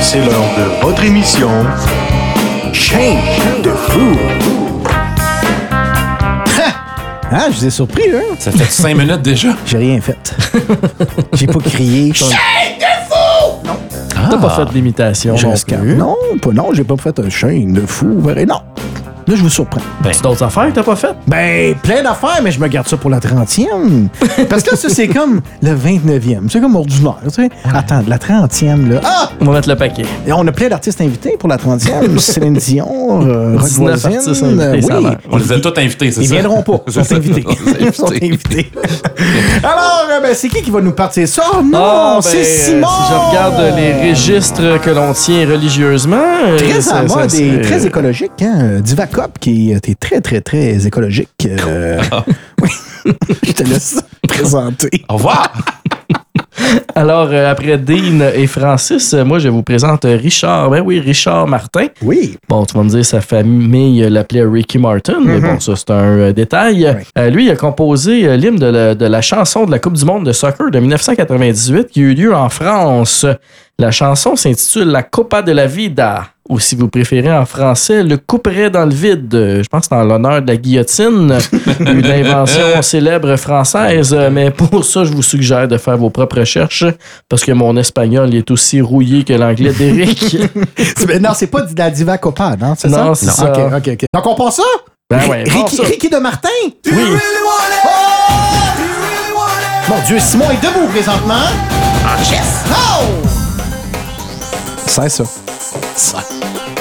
C'est l'heure de votre émission Change de fou. Ah, je vous ai surpris, hein? Ça fait 5 minutes déjà. J'ai rien fait. J'ai pas crié. T'as pas fait d'imitation Je non reste calme. plus. Non, pas non, j'ai pas fait un chaîne de fou. vrai. Non. Là, je vous surprends. C'est d'autres affaires que t'as pas fait? Ben, plein d'affaires, mais je me garde ça pour la 30e. Parce que là, ça, c'est comme le 29e. C'est comme ordinaire, tu sais. Attends, la 30e, là. Ah! On va mettre le paquet. Et on a plein d'artistes invités pour la 30e. Céline Dion, euh, Rock 19 Voisine, artistes invités, ça oui. On les a tous invités, c'est Ils ça? viendront pas. Ils C'est sont invités. Ils sont invités. Alors, euh, ben, c'est qui qui va nous partir? Ça? Oh, non, Ah, c'est ben, Simon! euh, Si je regarde les registres que l'on tient religieusement. euh, Très ça- à mode et c'est- très écologique, hein? Qui est très, très, très écologique. Euh, oui. Je te laisse présenter. Au revoir! Alors, euh, après Dean et Francis, euh, moi, je vous présente Richard. Ben oui, Richard Martin. Oui. Bon, tu vas me dire, sa famille euh, l'appelait Ricky Martin, mais bon, ça, c'est un euh, détail. Euh, lui, il a composé euh, l'hymne de la, de la chanson de la Coupe du Monde de soccer de 1998 qui a eu lieu en France. La chanson s'intitule La Copa de la Vida, ou si vous préférez en français, Le couperet dans le vide. Euh, Je pense que c'est en l'honneur de la guillotine, une invention célèbre française, euh, mais pour ça, je vous suggère de faire vos propres recherches parce que mon espagnol est aussi rouillé que l'anglais d'Éric. Non, c'est pas de la Divacopa, non? C'est ça? Non, c'est ça. OK, OK, OK. Donc, on pense ça? Ben ouais, Ricky, ça. Ricky de Martin? Oui. Mon Dieu, Simon est debout présentement. En chess. Oh! C'est ça. The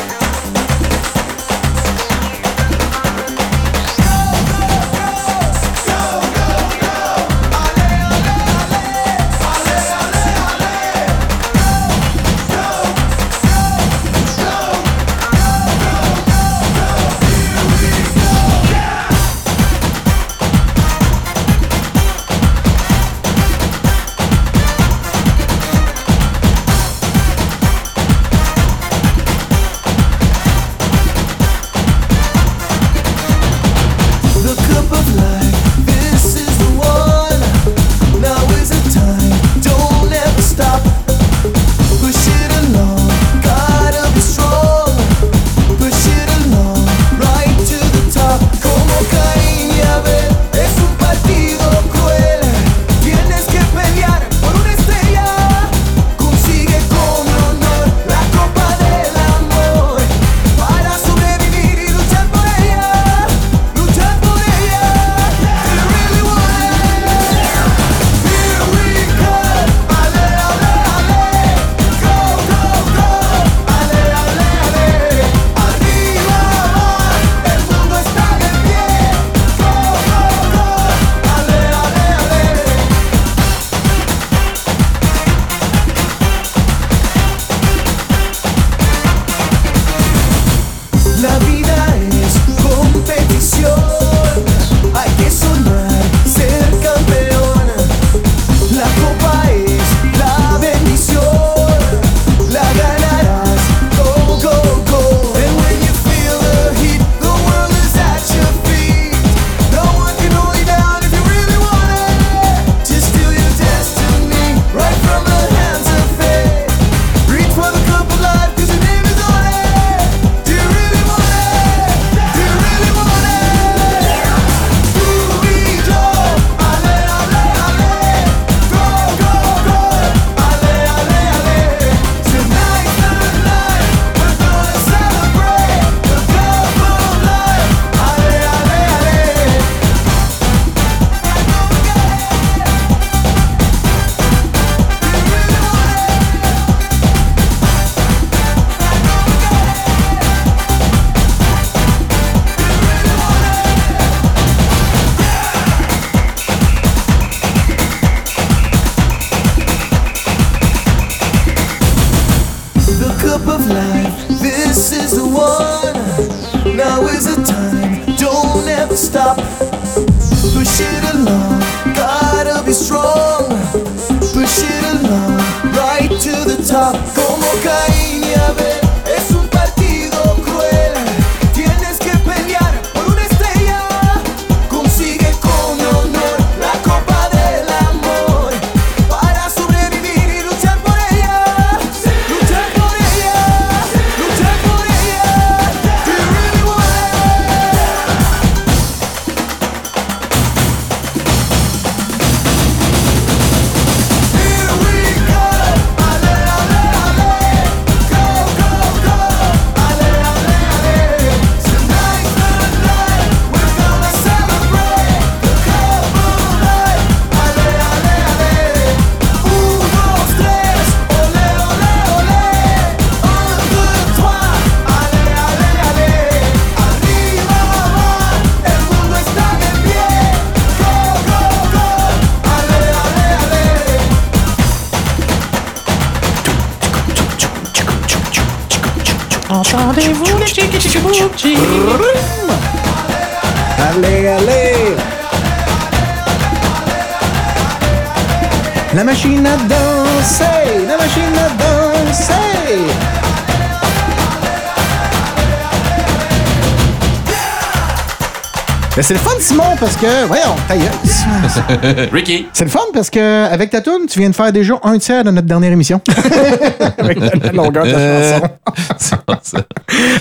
C'est le fun, Simon, parce que. Voyons, ta gueule. Ricky. C'est le fun parce que avec ta tune, tu viens de faire déjà un tiers de notre dernière émission. avec la longueur de la chanson. Pas ça.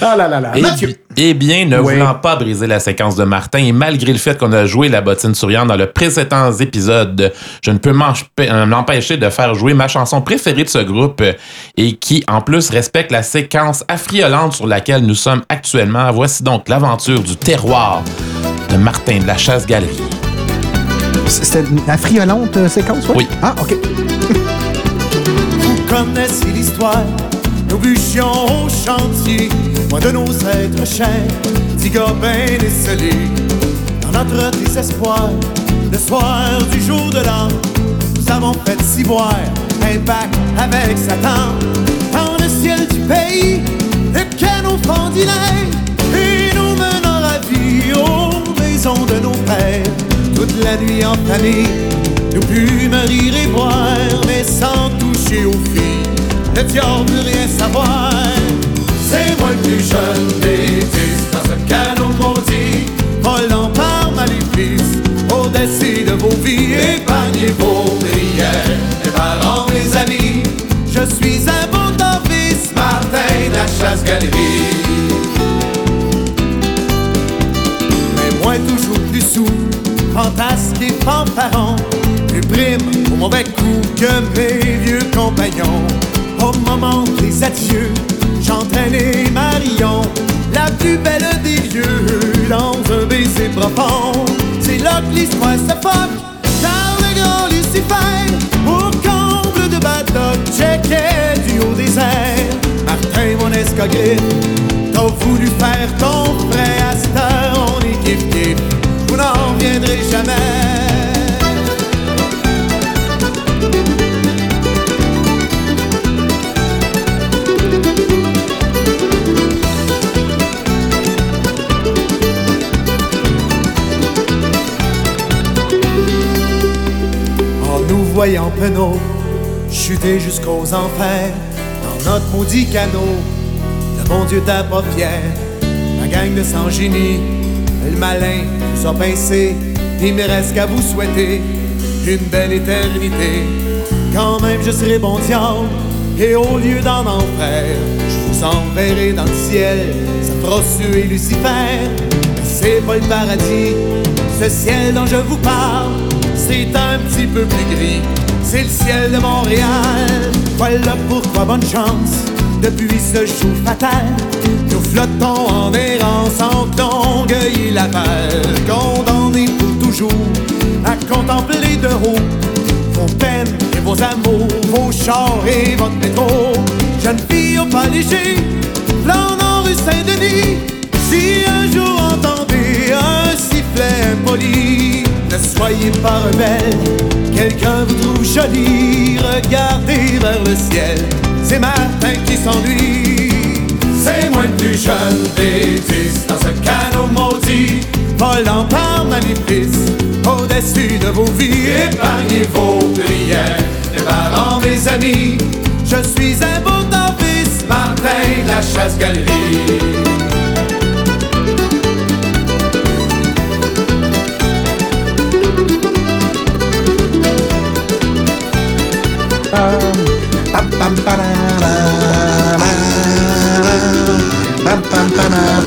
Ah là là là. Eh, Mathieu. eh bien, ne Oui. voulant pas briser la séquence de Martin, et malgré le fait qu'on a joué la bottine souriante dans le précédent épisode, je ne peux euh, m'empêcher de faire jouer ma chanson préférée de ce groupe euh, et qui, en plus, respecte la séquence affriolante sur laquelle nous sommes actuellement. Voici donc l'aventure du terroir de Martin de la Chasse-Galerie. C'était la friolante euh, séquence, ouais? Oui. Ah, OK. Vous connaissez l'histoire, nous bûchions au chantier, loin de nos êtres chers, ben décelés. Dans notre désespoir, le soir du jour de l'an, nous avons fait ciboire un bac avec Satan. Dans le ciel du pays, le canon fendilait de nos pères. Toute la nuit en famille, nous pûmes rire et boire, mais sans toucher aux filles. Le diable veut rien savoir. C'est moi le plus jeune des dans ce canon maudit, volant par maléfice, au-dessus de vos vies, épargnez vos prières, mes parents, mes amis. Je suis un bon Martin la chasse-galerie. mais fantasque et fanfaron, plus prime au mauvais coup que mes vieux compagnons. Au moment des adieux, j'entraînais Marion, la plus belle des lieux, dans un baiser profond. C'est là que l'histoire se foque, car le grand Lucifer, au comble de Badoc, checkait du haut des airs. Martin, mon escogriffe, T'as voulu faire ton frère à cette heure, on est vous n'en reviendrez jamais. En nous voyant penauds, chuter jusqu'aux enfers, dans notre maudit canot, le bon Dieu t'a pas fier. Ma gang de sans génie, le malin nous a pincé. Il me reste qu'à vous souhaiter une belle éternité. Quand même, je serai bon diable, et au lieu d'en enfer, je vous enverrai dans le ciel. Ça fera suer Lucifer. C'est pas le paradis, ce ciel dont je vous parle, c'est un petit peu plus gris. C'est le ciel de Montréal. Voilà pourquoi bonne chance. Depuis ce jour fatal, nous flottons en errance en Longueuil et Laval, condamnés pour toujours à contempler de haut vos peines et vos amours, vos chars et votre métro. Jeune fille au pas léger, flânant rue Saint-Denis, si un jour entendez un sifflet impoli, ne soyez pas rebelle, quelqu'un vous trouve jolie, regardez vers le ciel, c'est Martin qui s'ennuie. Le plus jeune des dix dans ce canot maudit, volant par maléfice, au-dessus de vos vies, épargnez vos prières, mes parents, mes amis. Je suis un beau novice, Martin de la chasse-galerie. Parara, pam, pam, pam,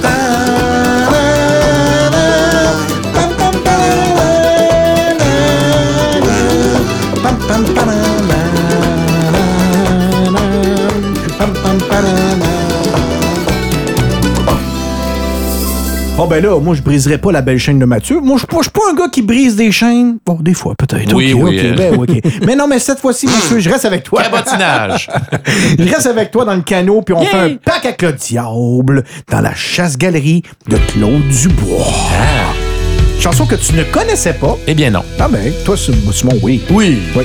Bon ben là, moi je briserai pas la belle chaîne de Mathieu. Moi je suis pas- je suis pas un gars qui brise des chaînes. Bon, des fois peut-être. Oui, Ok, oui, ok, euh. ben, ok. Mais non, mais cette fois-ci, Mathieu, je reste avec toi. Cabotinage. Je reste avec toi dans le canot, puis on fait un pack avec le diable dans la chasse-galerie de Claude Dubois. Chanson que tu ne connaissais pas. eh bien non. Ah ben, toi, Simon, oui. Oui. Oui.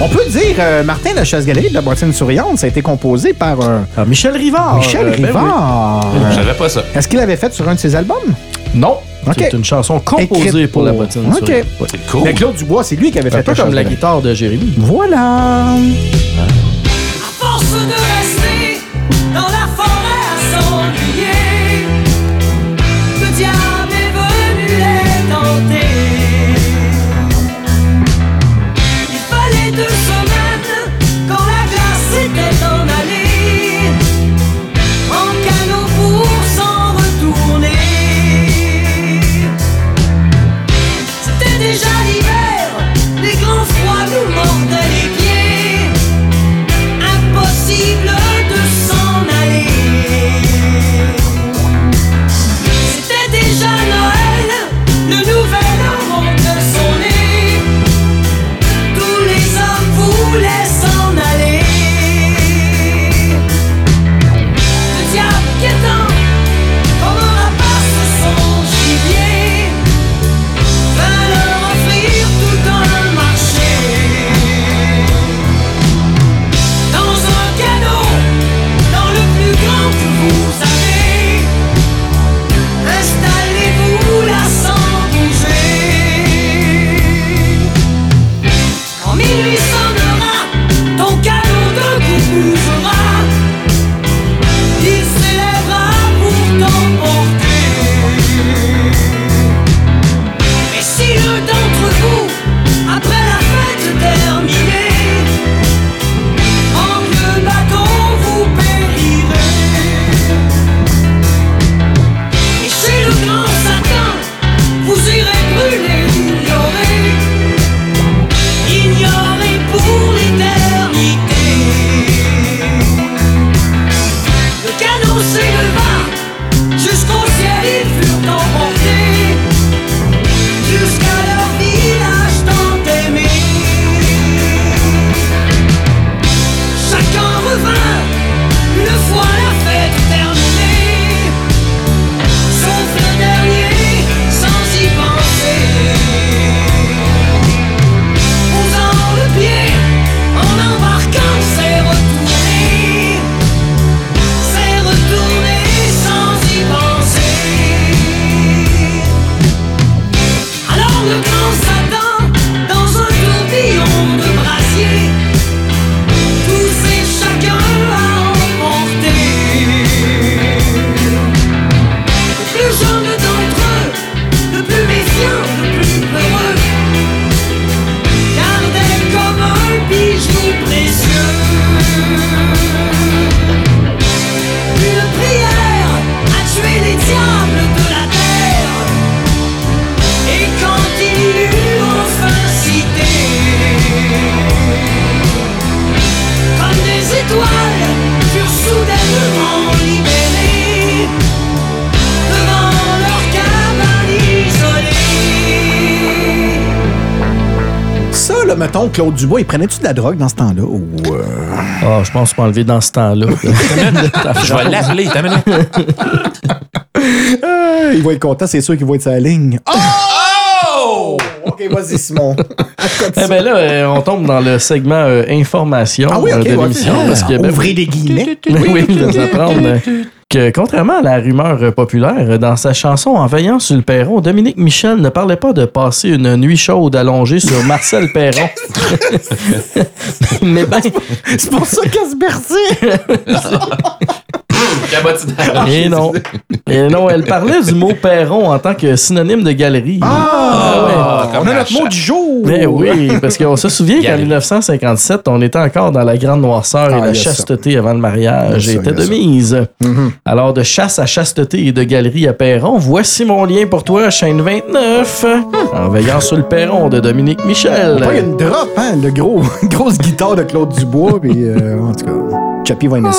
On peut dire, euh, Martin la chasse-galerie de la bottine souriante, ça a été composé par euh, Ah, Michel Rivard. Michel Euh, ben Rivard. Je savais pas ça. Est-ce qu'il l'avait fait sur un de ses albums? Non. C'est une chanson composée Écrite pour la pour- bottine. Ok. souriante. Ouais. C'est cool. Mais Claude Dubois, c'est lui qui avait Un fait peu comme la guitare de Jérémy. Voilà. À force de rester dans la Claude Dubois, il prenait-tu de la drogue dans ce temps-là? Ou, euh, Ah, je pense m'enlever dans ce temps-là. Je vais l'appeler. t'as une minute. euh, il va être content, c'est sûr qu'il va être la ligne. Oh! OK, vas-y, Simon. Eh ben là, euh, on tombe dans le segment euh, information Ah oui, euh, OK, de l'émission. c'est- parce que, ben, Ouvrez des guillemets. Oui, je vais apprendre euh, que contrairement à la rumeur populaire, dans sa chanson En veillant sur le perron, Dominique Michel ne parlait pas de passer une nuit chaude allongée sur Marcel Perron. Mais ben, C'est pour ça qu'elle se berçait. Cabotinage. et non. Et non, elle parlait du mot perron en tant que synonyme de galerie. Ah, comme on a notre mot du jour. Mais oui, parce qu'on se souvient qu'en Galerie. 1957, on était encore dans la grande noirceur Ah, et la il y a ça. chasteté avant le mariage Il y a était il y a de ça. mise. Mhm. Alors, de chasse à chasteté et de galerie à Perron, voici mon lien pour toi, chaîne 29, en veillant sur le perron de Dominique Michel. Pas une drop, hein, le gros, grosse guitare de Claude Dubois, puis euh, en tout cas, Chappie va aimer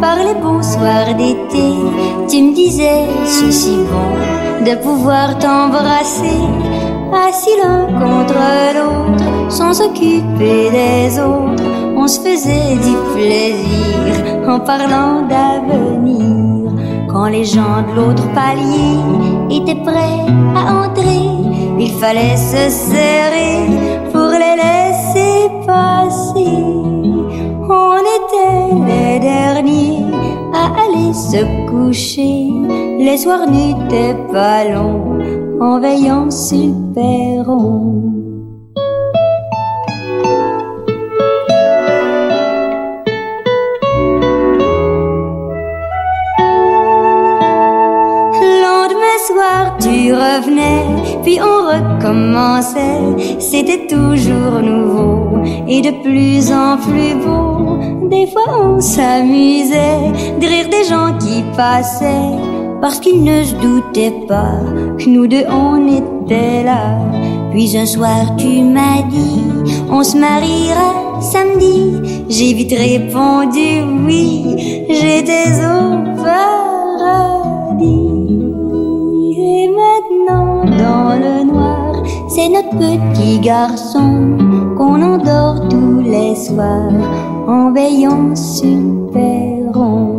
par les beaux soirs d'été, tu me disais, c'est si bon de pouvoir t'embrasser, assis l'un contre l'autre, sans s'occuper des autres. On se faisait du plaisir en parlant d'avenir. Quand les gens de l'autre palier étaient prêts à entrer, il fallait se serrer passé. On était les derniers à aller se coucher. Les soirs n'étaient pas longs en veillant sur perron. Soir, tu revenais, puis on recommençait. C'était toujours nouveau et de plus en plus beau. Des fois, on s'amusait de rire des gens qui passaient, parce qu'ils ne se doutaient pas que nous deux on était là. Puis un soir, tu m'as dit, on se mariera samedi. J'ai vite répondu oui, j'étais au paradis. Et maintenant, dans le noir, c'est notre petit garçon qu'on endort tous les soirs en veillant sur perron.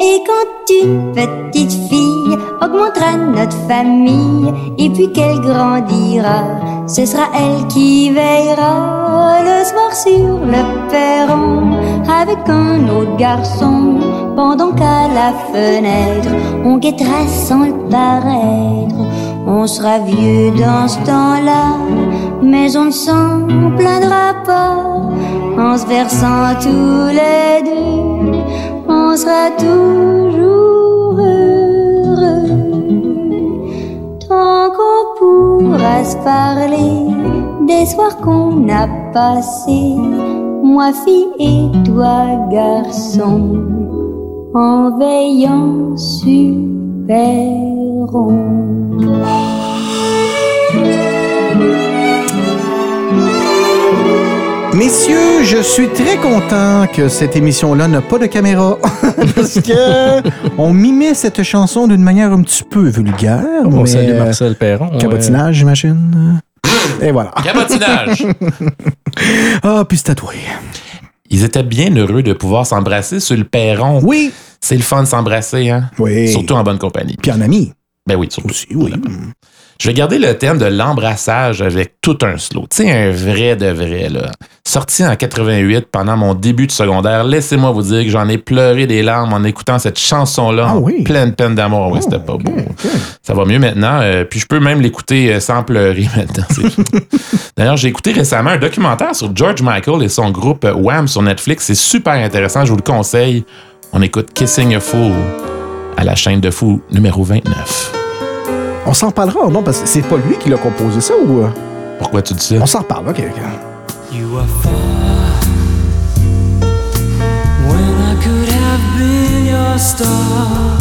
Et quand une petite fille augmentera notre famille, et puis qu'elle grandira, ce sera elle qui veillera le soir sur le perron avec un autre garçon, pendant qu'à la fenêtre on guettera sans le paraître. On sera vieux dans ce temps-là, mais on ne s'en plaindra pas en se versant tous les deux on sera toujours qu'on pourra se parler des soirs qu'on a passés, moi fille et toi garçon, en veillant sur perron. Messieurs, je suis très content que cette émission-là n'a pas de caméra. Parce que on mimait cette chanson d'une manière un petit peu vulgaire. On mais, salue Marcel Perron. ouais. Cabotinage, j'imagine. Et voilà. Cabotinage! Ah, puis c'est tatoué. Ils étaient bien heureux de pouvoir s'embrasser sur le perron. Oui. C'est le fun de s'embrasser, hein? Oui. Surtout en bonne compagnie. Puis en ami Ben oui, surtout. aussi, oui. Je vais garder le thème de l'embrassage avec tout un slow. Tu sais, un vrai de vrai, là. Sorti en 88 pendant mon début de secondaire, laissez-moi vous dire que j'en ai pleuré des larmes en écoutant cette chanson-là Ah oui? pleine peine d'amour. Oui, c'était pas beau. Ça va mieux maintenant. euh, puis je peux même l'écouter euh, sans pleurer maintenant. D'ailleurs, j'ai écouté récemment un documentaire sur George Michael et son groupe euh, Wham sur Netflix. C'est super intéressant. Je vous le conseille. On écoute Kissing a Fool à la chaîne de fou numéro 29. On s'en reparlera, non? Parce que c'est pas lui qui l'a composé ça ou. euh, Pourquoi tu dis ça? On s'en reparle, ok. ok. You are far when I could have been your star.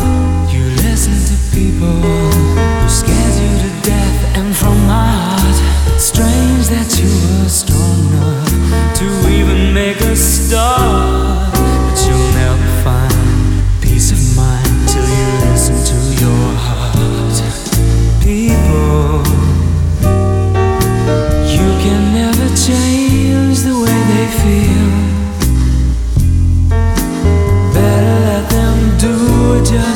You listen to people who scares you to death, and from my heart, strange that you were strong enough to even make a start. Feel. Better let them do just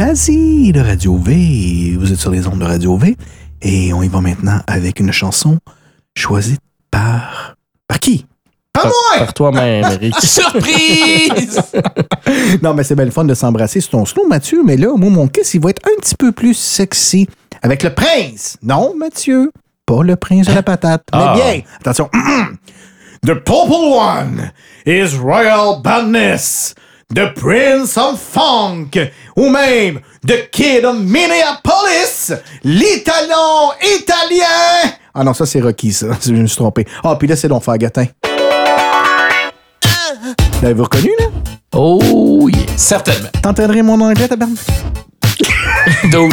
jazzy de Radio V. Vous êtes sur les ondes de Radio V et on y va maintenant avec une chanson choisie par... Par qui? Pas moi! Par toi-même, Eric. Surprise! Non, mais c'est bien le fun de s'embrasser sur ton slow, Mathieu, mais là, moi, mon kiss, il va être un petit peu plus sexy avec le prince. Non, Mathieu, pas le prince de la patate. Ah. Mais bien, attention. The purple one is Royal Badness, the Prince of Funk, ou même The Kid of Minneapolis, l'italien italien. Ah non, ça c'est Rocky, ça. Je me suis trompé. Ah, puis là, c'est donc Fagatin. L'avez-vous reconnu, là? Oh, yeah. Certainement. T'entendrais mon anglais, tabarnak? Donc,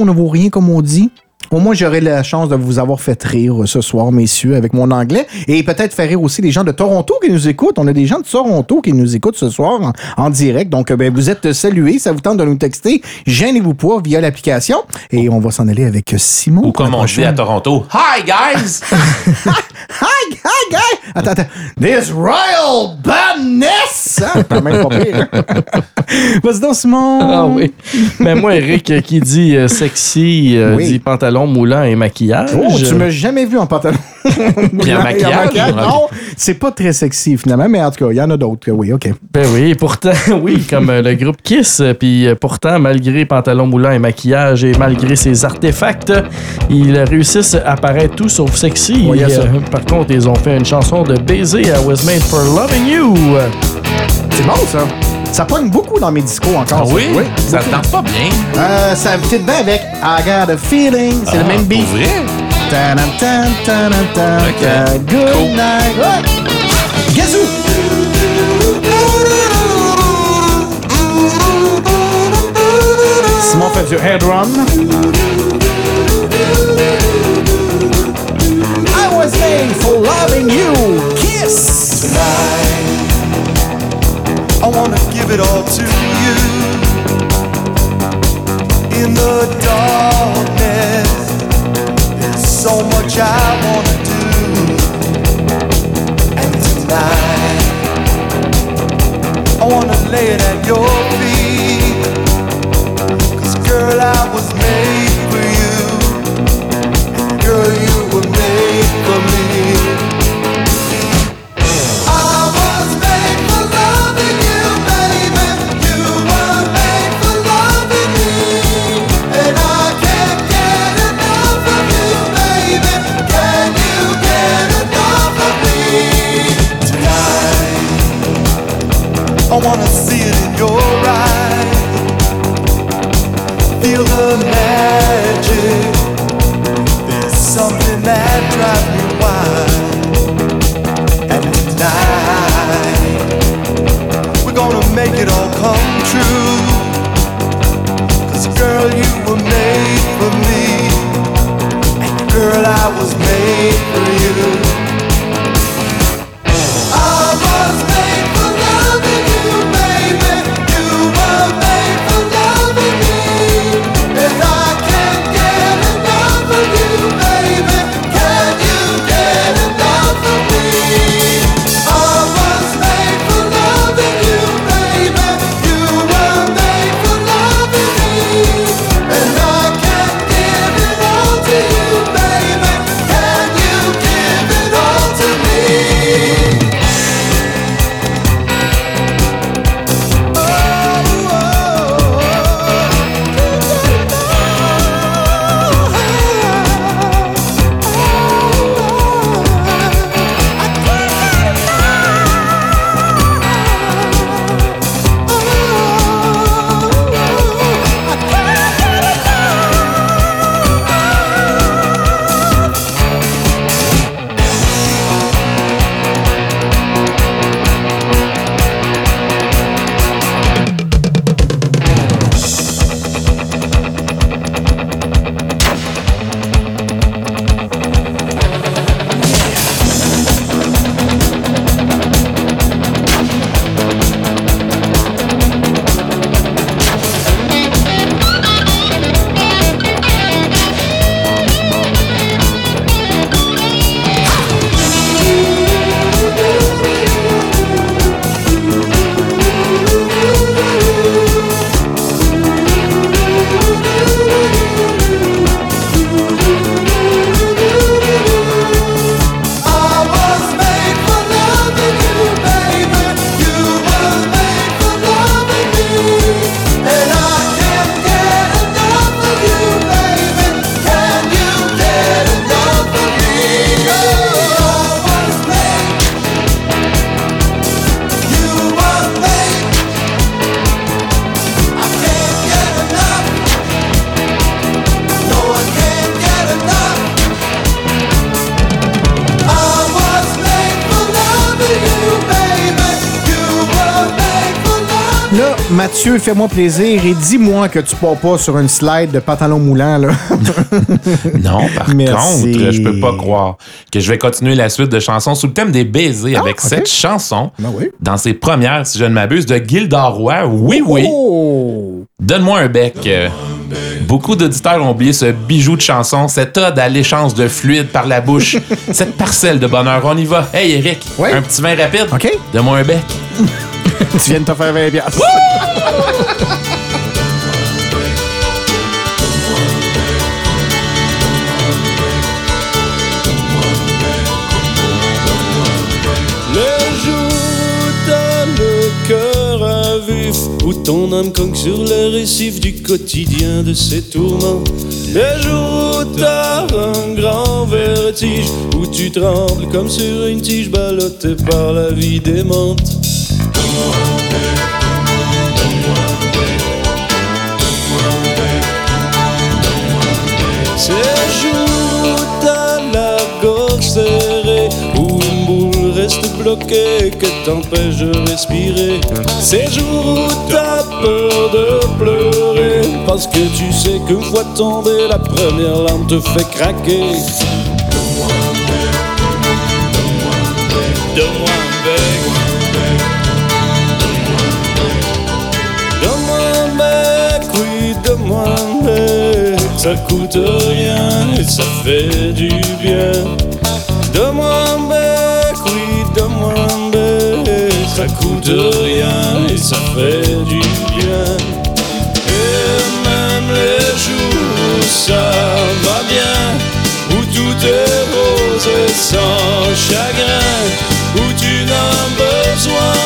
on ne vaut rien, comme on dit. Au moins, j'aurai la chance de vous avoir fait rire ce soir, messieurs, avec mon anglais. Et peut-être faire rire aussi les gens de Toronto qui nous écoutent. On a des gens de Toronto qui nous écoutent ce soir en, en direct. Donc, ben, vous êtes salués. Ça vous tente de nous texter. Gênez-vous pas via l'application. Et on va s'en aller avec Simon. Ou comme on dit à Toronto, Hi guys! Hi, hi, guy! Attends, attends. This Royal Badness! Hein? Quand même pas pire. Vas-y donc, Simon. Ah oui. Mais moi, Eric, euh, qui dit euh, sexy, euh, Oui. dit pantalon moulant et maquillage. Oh, tu m'as jamais vu en pantalon. Puis en maquillage? Non, c'est pas très sexy finalement, mais en tout cas, il y en a d'autres. que Oui, OK. Ben oui, pourtant, oui, comme euh, le groupe Kiss, euh, puis euh, pourtant, malgré pantalon moulant et maquillage et malgré ses artefacts, ils réussissent à paraître tout sauf sexy. Oui, il y a ça. Euh, par contre, ils ont fait une chanson de baiser à Was Made for Loving You. C'est bon, ça. Ça pogne beaucoup dans mes discos encore. Ah ça. oui? Ça te beaucoup. tente pas bien? Euh, ça fit bien avec I Got a Feeling. C'est le Ah, même beat. Pour vrai? Ta, Good Cool. night. Ouais. Gazou! Simon fait du head run. Mathieu, fais-moi plaisir et dis-moi que tu pars pas sur une slide de pantalon moulant, là. Non, par Merci. contre, je peux pas croire que je vais continuer la suite de chansons sous le thème des baisers Ah, avec cette chanson Ben oui. dans ses premières, si je ne m'abuse, de Gilda Roy. Oui, oui. Oh! Donne-moi un bec. Beaucoup d'auditeurs ont oublié ce bijou de chanson, cette ode à l'échange de fluide par la bouche, cette parcelle de bonheur. On y va. Hey, Eric, Oui. un petit vin rapide? OK. Donne-moi un bec. Tu viens de te faire 20 piastres. Où t'as le cœur à vif, où ton âme cogne sur les récifs du quotidien de ses tourments. Le jour où t'as un grand vertige, où tu trembles comme sur une tige ballottée par la vie démente. Que t'empêche de respirer. Ces jours où t'as peur de pleurer, parce que tu sais qu'une fois tombé, la première larme te fait craquer. Ça coûte rien et ça fait du bien. Donne-moi un bec, oui, donne-moi un bec. Ça coûte rien et ça fait du bien. Et même les jours où ça va bien, où tout est rose et sans chagrin, où tu n'as besoin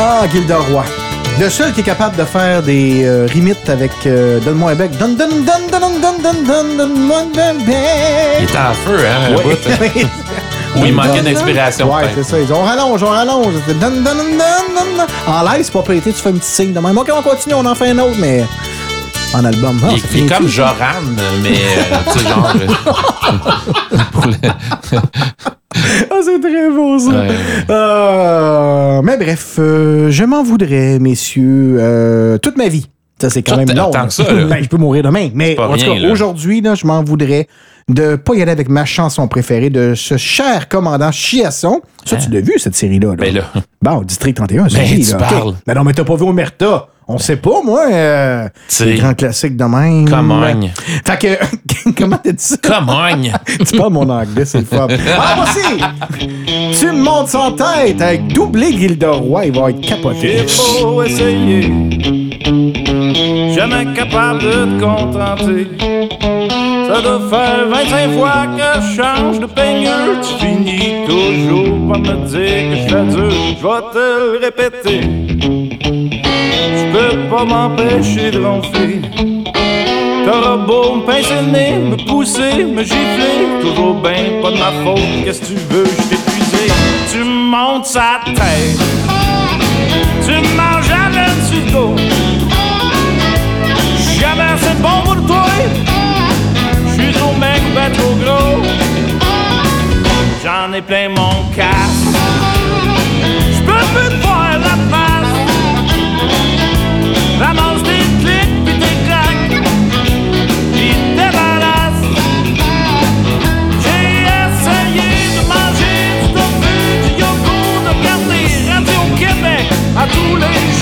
Ah, Gilda Roy. Le seul qui est capable de faire des euh, rimites avec euh, Donne-moi un bec. Donne, donne, donne, donne, donne, donne, donne, donne-moi un Il était en feu, hein, Ouais. bout. Ou il manquait d'inspiration, Ouais, c'est ça. Ils disent, on rallonge, on rallonge. Donne, donne, donne, donne, donne. En live, c'est pas pété, tu fais un petit signe de même. OK, on continue, on en fait un autre, mais en album. Ah, Il, est comme Joran, mais euh, tu sais, genre. euh, pour le- Ah, c'est très beau, ça. Ouais. Euh, mais bref, euh, je m'en voudrais, messieurs, euh, toute ma vie. Ça, c'est quand Tout- même long. que ça, là. Ben, je peux mourir demain. Mais en tout cas, aujourd'hui, je m'en voudrais de pas y aller avec ma chanson préférée de ce cher commandant Chiasson. Ça, tu l'as vu, cette série-là? Là? Ben là. Bon, District 31, Ben, série, tu là, parles. Ben non, mais t'as pas vu Omerta. On sait pas, moi. Euh, les grands classiques de même. Comogne. Fait que, comment t'as dit ça? Comogne. tu parles mon anglais, c'est le fun. Ah, voici! tu me montes sans tête avec doublé Gilderoy, il va être capoté. J'ai beau essayer, jamais capable de te contenter. Ça doit faire 25 fois que je change de peigneur. Tu finis toujours par me dire que je fais dur. Je vais te le répéter. Je peux pas m'empêcher de ronfler. T'auras beau me pincer le nez, me pousser, me gifler. Toujours ben pas de ma faute. Qu'est-ce que tu veux, je épuisé. Tu montes sa tête. Tu manges jamais dessus le dos. Jamais assez bon pour toi. J'suis trop mec, ben trop gros. J'en ai plein mon casque. J'peux plus te voir tous les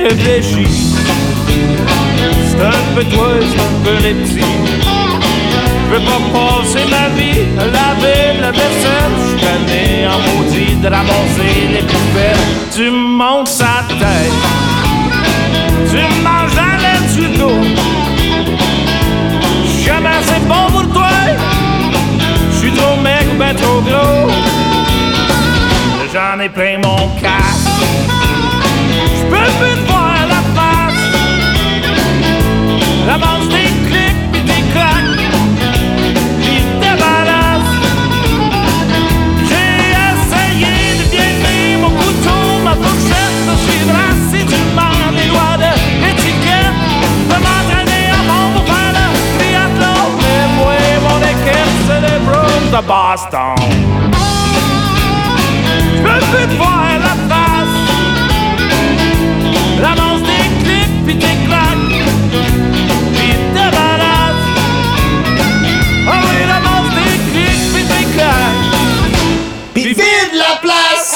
bien réfléchi. C'est un peu toi, c'est un peu les petits. Je veux pas passer ma vie à laver la vaisselle. Je suis en maudit de ramasser les poubelles. Tu montes sa tête. Tu manges la laine sur le dos. Jamais assez bon pour toi. Je suis trop mec ou ben trop gros. J'en ai plein mon casque. Je peux plus de Boston. Je peux plus te voir la face. Des clics pis des claques. Pis des oui, ramasse des clics pis des claques. Vide la place!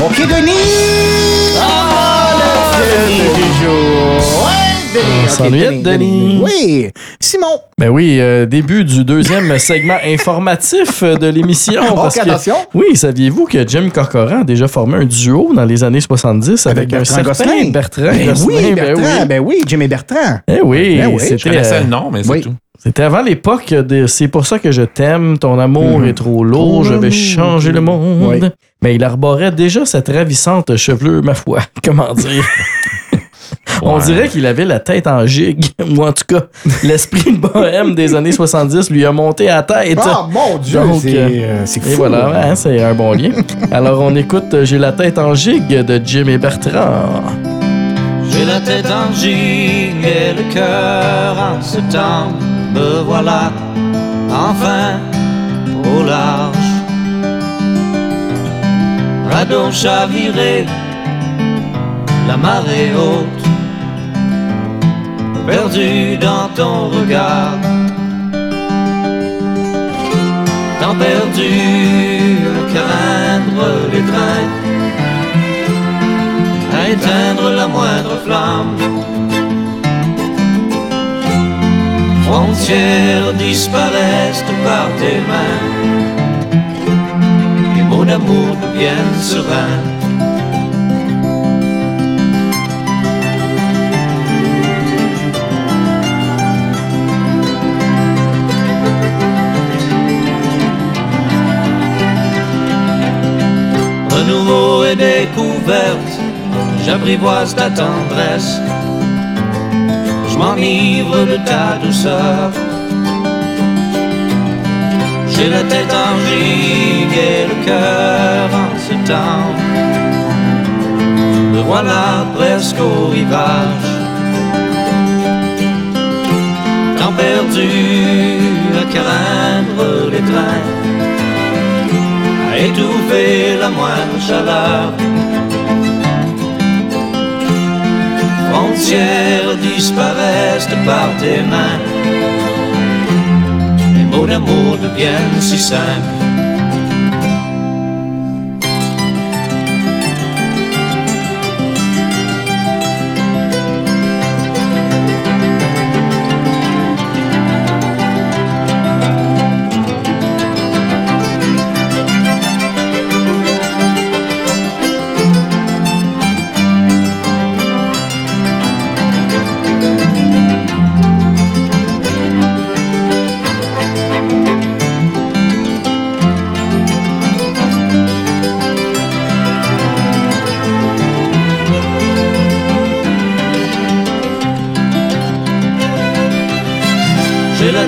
OK, Denis! Ah, le film du jour! Ouais, Denis! Denis. Oui! Simon! Ben oui, euh, début du deuxième segment informatif de l'émission. parce que- attention. Oui, saviez-vous que Jim Corcoran a déjà formé un duo dans les années 70 avec, un Bertrand certain Gosselin. Bertrand Ben Gosselin? oui, Ben Bertrand, oui. ben oui, Jimmy Bertrand. Eh oui, Ben oui, je Je c'était connaissais le nom, mais c'est oui. tout. c'était avant l'époque de C'est pour ça que je t'aime, ton amour est trop lourd, je vais changer le monde. Oui. Mais il arborait déjà cette ravissante chevelure, ma foi. Comment dire? On dirait qu'il avait la tête en gigue, ou en tout cas, l'esprit bohème des années 70 lui a monté à la tête. Ah, mon Dieu, Donc, c'est euh, c'est fou. Et voilà, hein, c'est un bon lien. Alors on écoute euh, J'ai la tête en gigue de Jim et Bertrand. J'ai la tête en gigue et le cœur en septembre. Me voilà enfin au large. Radeau chaviré, la marée haute. Perdu dans ton regard. Tant perdu à craindre les trains à éteindre la moindre flamme. Frontières disparaissent par tes mains, les mots d'amour deviennent sereins. Renouveau et découverte, j'apprivoise ta tendresse. Je m'enivre de ta douceur. J'ai la tête en gigue et le cœur en ce temps. Me voilà presque au rivage. Temps perdu à craindre les trains, étouffer la moindre chaleur. Frontières disparaissent de par tes mains. Les mots d'amour deviennent si simples.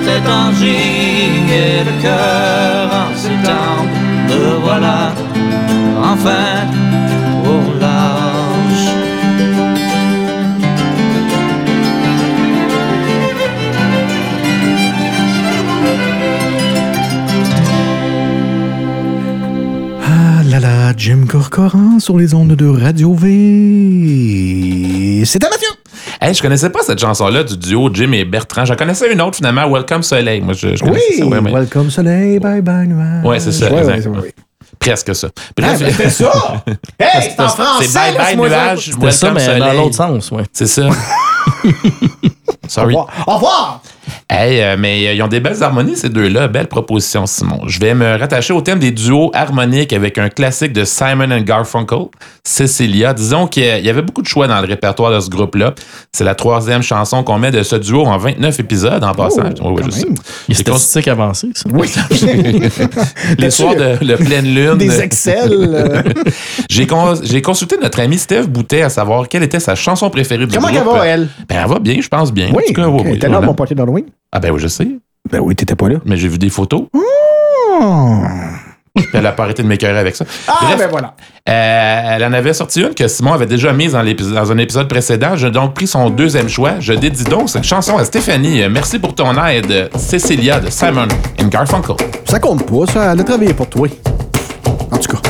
Tête en gigue et le cœur en septembre. Me voilà enfin au large. Ah là là, Jim Corcoran sur les ondes de Radio V. Hey, je connaissais pas cette chanson-là du duo Jim et Bertrand. J'en connaissais une autre finalement, Welcome Soleil. Moi, je, je Oui, connaissais ça. Ouais, ouais. welcome soleil, bye bye nuage. Ouais, c'est ça, Ouais, ouais. Presque ça. Ah, mais c'est ça! Hey, c'est en français! c'est Bye Bye. Nuage, C'était ça, Welcome mais dans Soleil. l'autre sens, ouais. C'est ça. Au Sorry. revoir. Au revoir! Hey, euh, mais euh, ils ont des belles harmonies, ces deux-là. Belle proposition, Simon. Je vais me rattacher au thème des duos harmoniques avec un classique de Simon and Garfunkel, Cecilia. Disons qu'il y il avait beaucoup de choix dans le répertoire de ce groupe-là. C'est la troisième chanson qu'on met de ce duo en 29 épisodes en passant. Oh, quand je sais. cons- statistiques avancées, ça. Oui. Les soirs de la pleine lune. Des Excel. J'ai con- j'ai consulté notre ami Steph Boutet à savoir quelle était sa chanson préférée du Comment groupe. elle va, elle? Ben, elle va bien, je pense bien. En Oui, tout cas, oui, oui, là mon party d'Halloween? Ah ben oui, je sais. Ben oui, t'étais pas là. Mais j'ai vu des photos. Puis elle a pas arrêté de m'écœurer avec ça. Ah, Bref, ben voilà. euh, elle en avait sorti une que Simon avait déjà mise dans, un épisode précédent. J'ai donc pris son deuxième choix. Je dédie donc cette chanson à Stéphanie. Merci pour ton aide, Cecilia de Simon and Garfunkel. Ça compte pas, ça. Elle a travaillé pour toi. En tout cas.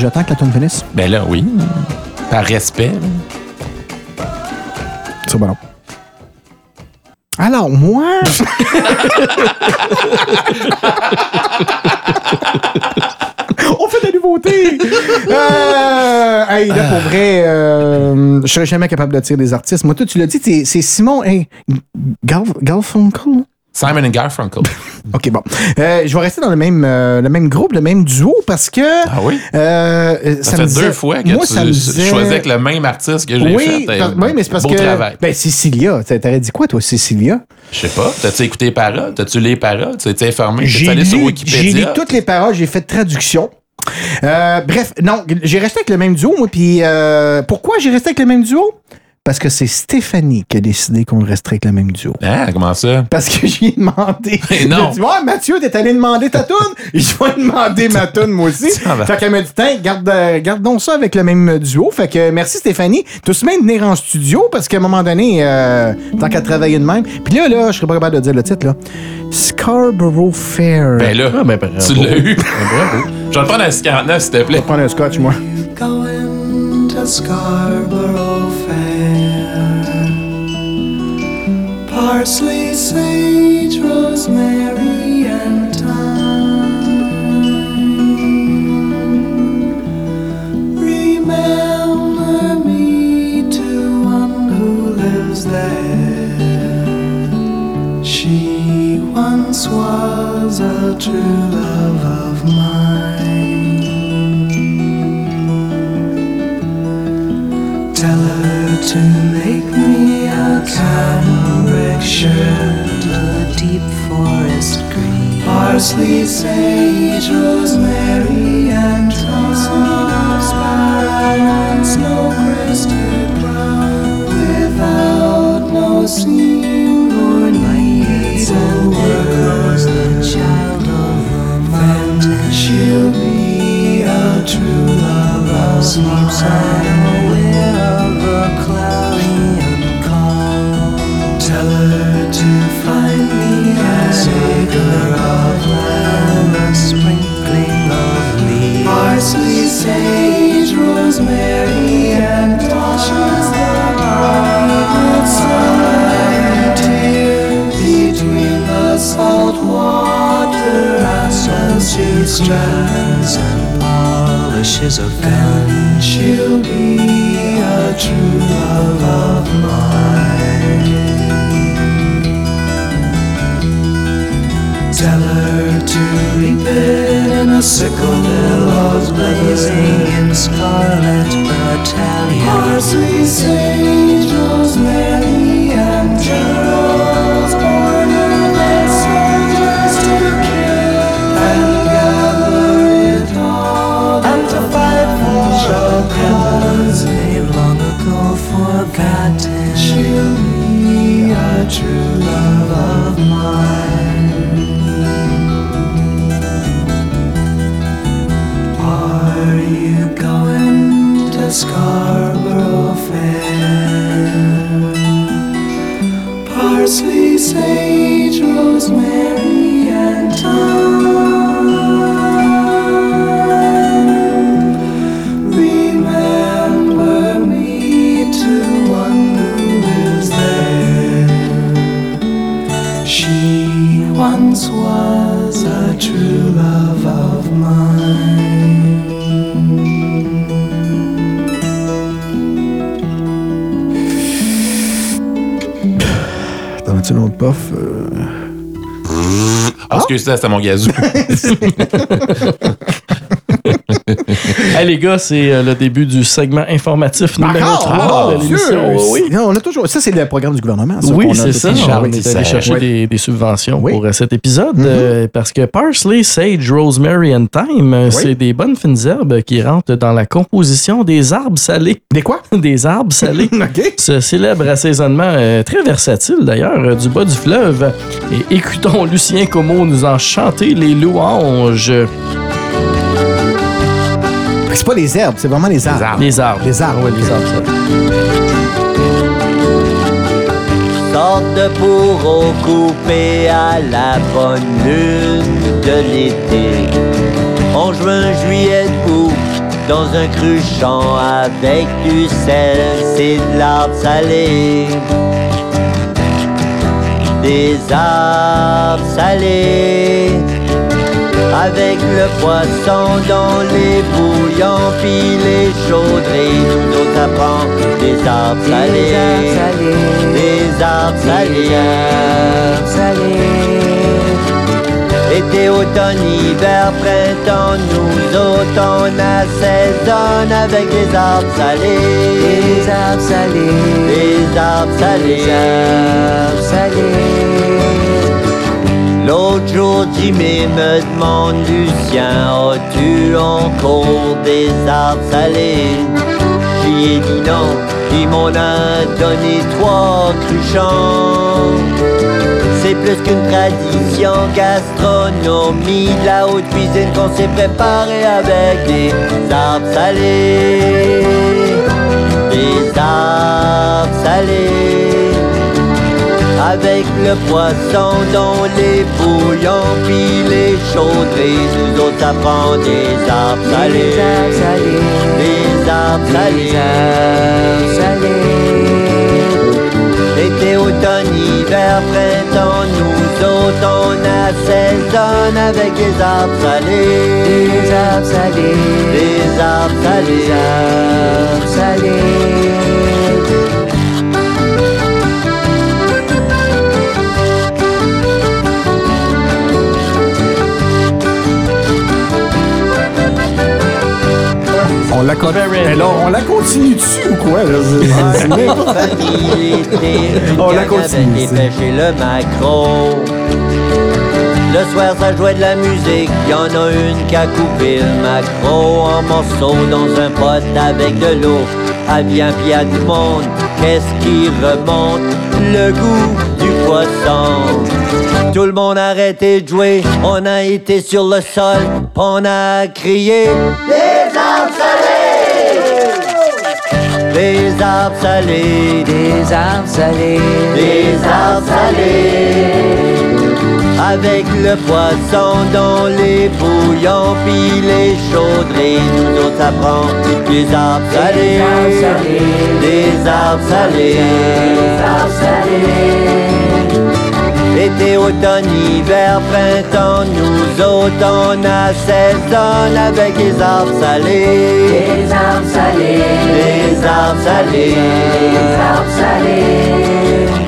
J'attends que la tune finisse. Ben là, oui. Par respect. C'est bon. Alors, moi. On fait de la nouveauté! Euh, hey, là, pour vrai, euh, je serais jamais capable de tirer des artistes. Moi, toi, tu l'as dit, c'est c'est Simon hey, Garf- Garfunkel? Simon and Garfunkel. OK, bon. Euh, je vais rester dans le même, euh, le même groupe, le même duo, parce que... Ah oui? Euh, Ça, fait disait- deux fois que moi, tu disait- choisis avec le même artiste que j'ai oui, fait. par- oui, mais c'est parce beau que... travail. Ben, Cécilia. T'a- T'aurais dit quoi, toi, Cécilia? Je sais pas. T'as-tu écouté les paroles? T'as-tu lu les paroles? Tu t'es informé? J'ai allé sur lu, j'ai lu Wikipédia? toutes les paroles, j'ai fait traduction. Bref, non, j'ai resté avec le même duo, moi, puis euh, pourquoi j'ai resté avec le même duo? Parce que c'est Stéphanie qui a décidé qu'on resterait avec le même duo. Ah, comment ça? Parce que j'ai demandé. Mais non. Dit, ouais, Mathieu, t'es allé demander ta toune? Et je vais demander ma toune, moi aussi. Ça va. fait qu'elle m'a dit, tiens, garde, euh, garde donc ça avec le même duo. Fait que merci Stéphanie. Tout de venir en studio parce qu'à un moment donné, euh, tant qu'à travailler de même. Puis là, là, je serais pas capable de dire le titre, là. Scarborough Fair. Ben là, Ah, ben, bravo. tu l'as eu. Je vais le prendre à 49, s'il te Je plaît. vais prendre un scotch, moi. Going to Scarborough Parsley, sage, rosemary, and thyme. Remember me to one who lives there. She once was a true love of mine. Tell her to make shirt, a deep forest green, parsley, sage, rosemary, and thyme, and snow-crested brown, without no seam or need and work, the child of the mountain. She'll be a true love of Sleeps unaware of the cloudy and calm. Tell her to find me an acre of land, a sprinkling of leaves, parsley, sage, rosemary, and thyme. the sunlight here between the salt water and she strands and polishes a gun. She'll be a true love of mine. Tell her to reap it in a sickle billows blazing in scarlet battalion. Parsley, sage, rosemary, and geraniums. Order the soldiers to kill and gather it all and to fight for a cause they've long ago forgotten. She'll be a true love of mine. Going Ah, excuse-moi, c'était mon gazou. Les gars, c'est euh, le début du segment informatif numéro Encore? 3 de l'émission. Oui, Non, on a toujours. Ça, c'est le programme du gouvernement. ça, Oui, c'est ça. On est allé chercher Oui. des, des subventions Oui. pour euh, cet épisode euh, parce que parsley, sage, rosemary and thyme, c'est des bonnes fines herbes qui rentrent dans la composition des arbres salés. Des quoi? Des arbres salés. OK. Ce célèbre assaisonnement euh, très versatile d'ailleurs euh, du bas du fleuve. Et écoutons Lucien Como nous en chanter les louanges. C'est pas les herbes, c'est vraiment les arbres. arbres. Les arbres. Les arbres, ouais, les arbres. ça. sorte de bourreau coupé à la bonne lune de l'été. En juin, juillet, debout, dans un cruchon avec du sel, c'est de l'arbre salé. Des arbres salés. Avec le poisson dans les bouillons, puis les chaudrées, nous autres ça prend des arbres salés. Des arbres salés. Été, automne, hiver, printemps, nous autres on assaisonne avec les arbres salés. Les arbres salés. Les arbres salés. Les arbres salés. L'autre jour, Jimmy me demande, Lucien, as-tu encore des arbres salés? J'y ai dit non, m'en a donné trois cruchons. C'est plus qu'une tradition gastronomie la haute cuisine qu'on s'est préparé avec des arbres salés. Des arbres salés. Avec le poisson dans les bouillons, puis les chaudrées, nous autres ça prend des arbres salés. Des arbres salés. Été, automne, hiver, printemps, nous autres on assaisonne avec les arbres salés. Des arbres salés. Des arbres salés. Des arbres salés. On la, con- là, on la continue dessus ou quoi? On la continue, et le macro. Le soir, ça jouait de la musique. Y en a une qui a coupé le macro en morceaux dans un pot avec de l'eau. À bien pis à le monde, qu'est-ce qui remonte? Le goût du poisson. Tout le monde a arrêté de jouer, on a été sur le sol, on a crié Des arbres salés, des arbres salés, des arbres salés. Avec le poisson dans les bouillons, puis les chaudrées, nous autres ça prend des arbres salés, des arbres salés, des arbres salés. Été, automne, hiver, printemps, nous autres on assaisonne avec les arbres salés. Les arbres salés. Les arbres salés. Les arbres salés.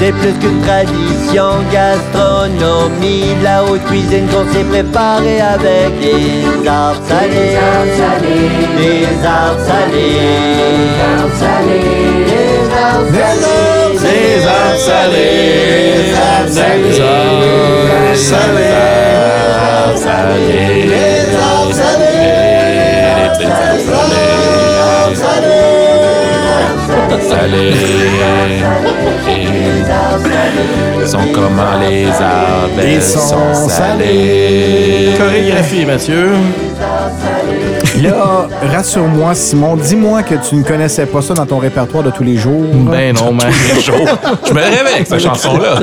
C'est plus qu'une tradition gastronomie la haute cuisine qu'on s'est préparé avec des arbres salés. Des arbres salés. Des arbres salés. Des arbres salés. Des arbres salés. Des arbres salés les herbes salées, les salées, les les les sont comme les arbres, salées. Chorégraphie, Mathieu. Là, rassure-moi, Simon, dis-moi que tu ne connaissais pas ça dans ton répertoire de tous les jours. Ben non, man. Je me réveille avec cette chanson-là.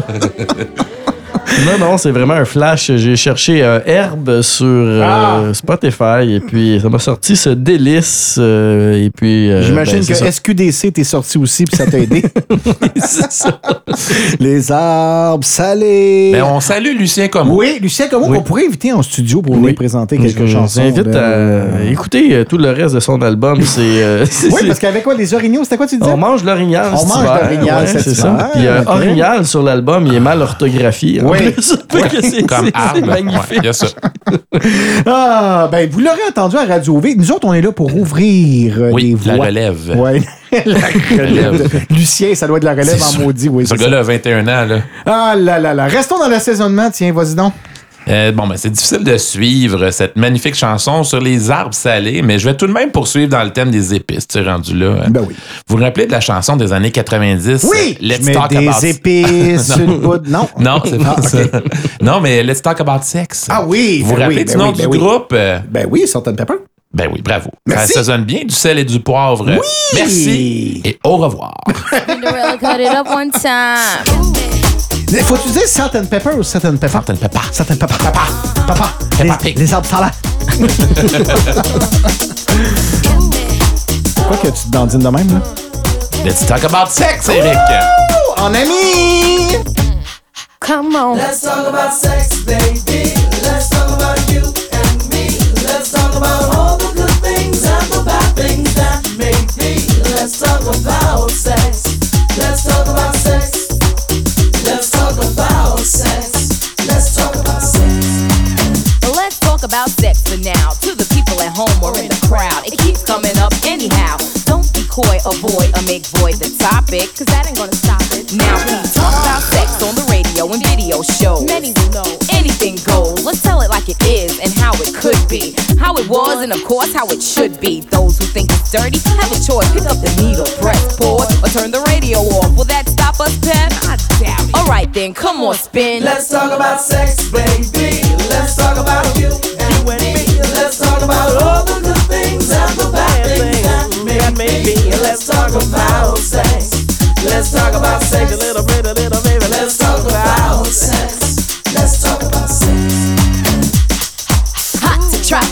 Non, non, c'est vraiment un flash. J'ai cherché euh, Herbe sur euh, Spotify et puis ça m'a sorti ce délice. euh, et puis. euh, J'imagine ben, c'est que ça. SQDC t'est sorti aussi puis ça t'a aidé. C'est ça. Les arbres salés. Mais on salue Lucien comme Oui, Lucien, comment Oui. on pourrait inviter en studio pour venir présenter quelques Je chansons? invite de- à écouter euh, tout le reste de son album. C'est. euh, Oui, parce qu'avec quoi, les orignaux, c'était quoi tu disais? On mange l'orignal. On mange l'orignal Ouais, c'est ça. Puis euh, orignal sur l'album, il est mal orthographié. en Oui. plus. Fait que c'est- comme arbre. magnifique. Il y a ça. Ah, ben, vous l'aurez entendu à Radio V. Nous autres, on est là pour ouvrir euh, Oui, des la voies. relève. Ouais, la relève. Lucien, ça doit être la relève en maudit, oui. Ce gars-là a 21 ans, là. Ah là là là. Restons dans l'assaisonnement, tiens, vas-y donc. Euh, bon, ben, c'est difficile de suivre cette magnifique chanson sur les arbres salés, mais je vais tout de même poursuivre dans le thème des épices, tu sais, rendu là. hein. Ben oui. Vous vous rappelez de la chanson des années 90? Oui! Let's je mets talk des about épices, Non. une. Non. Non, c'est pas ça. Non, mais Let's Talk About Sex. Ah oui! Vous vous ben rappelez oui, du ben nom oui, du ben groupe? euh, Ben oui, Salt and Pepper. Ben oui, bravo. Merci. Ça assaisonne bien du sel et du poivre. Oui! Merci et au revoir. Cinderella cut it up one time. Faut-tu dire salt and pepper ou salt and pepper? Salt and pepper. Salt and pepper. Papa. Papa. Peppa Les, Pig. les arbres salants. Quoi que tu te dandines de même, là? Let's talk about sex, Eric. Oh, en ami! Come on. Let's talk about sex, baby. Cause that ain't gonna stop it. Now we talk about sex on the radio and video shows. Many will know be. How it was and of course how it should be. Those who think it's dirty have a choice. Pick up the needle, press pause, or turn the radio off. Will that stop us, Pep? I doubt it. Alright then, come on, spin. Let's talk about sex, baby. Let's talk about you and me. Let's talk about all the good things and the bad things that make me. Let's talk about sex. Let's talk about sex. A little bit, a little baby. Let's talk about sex.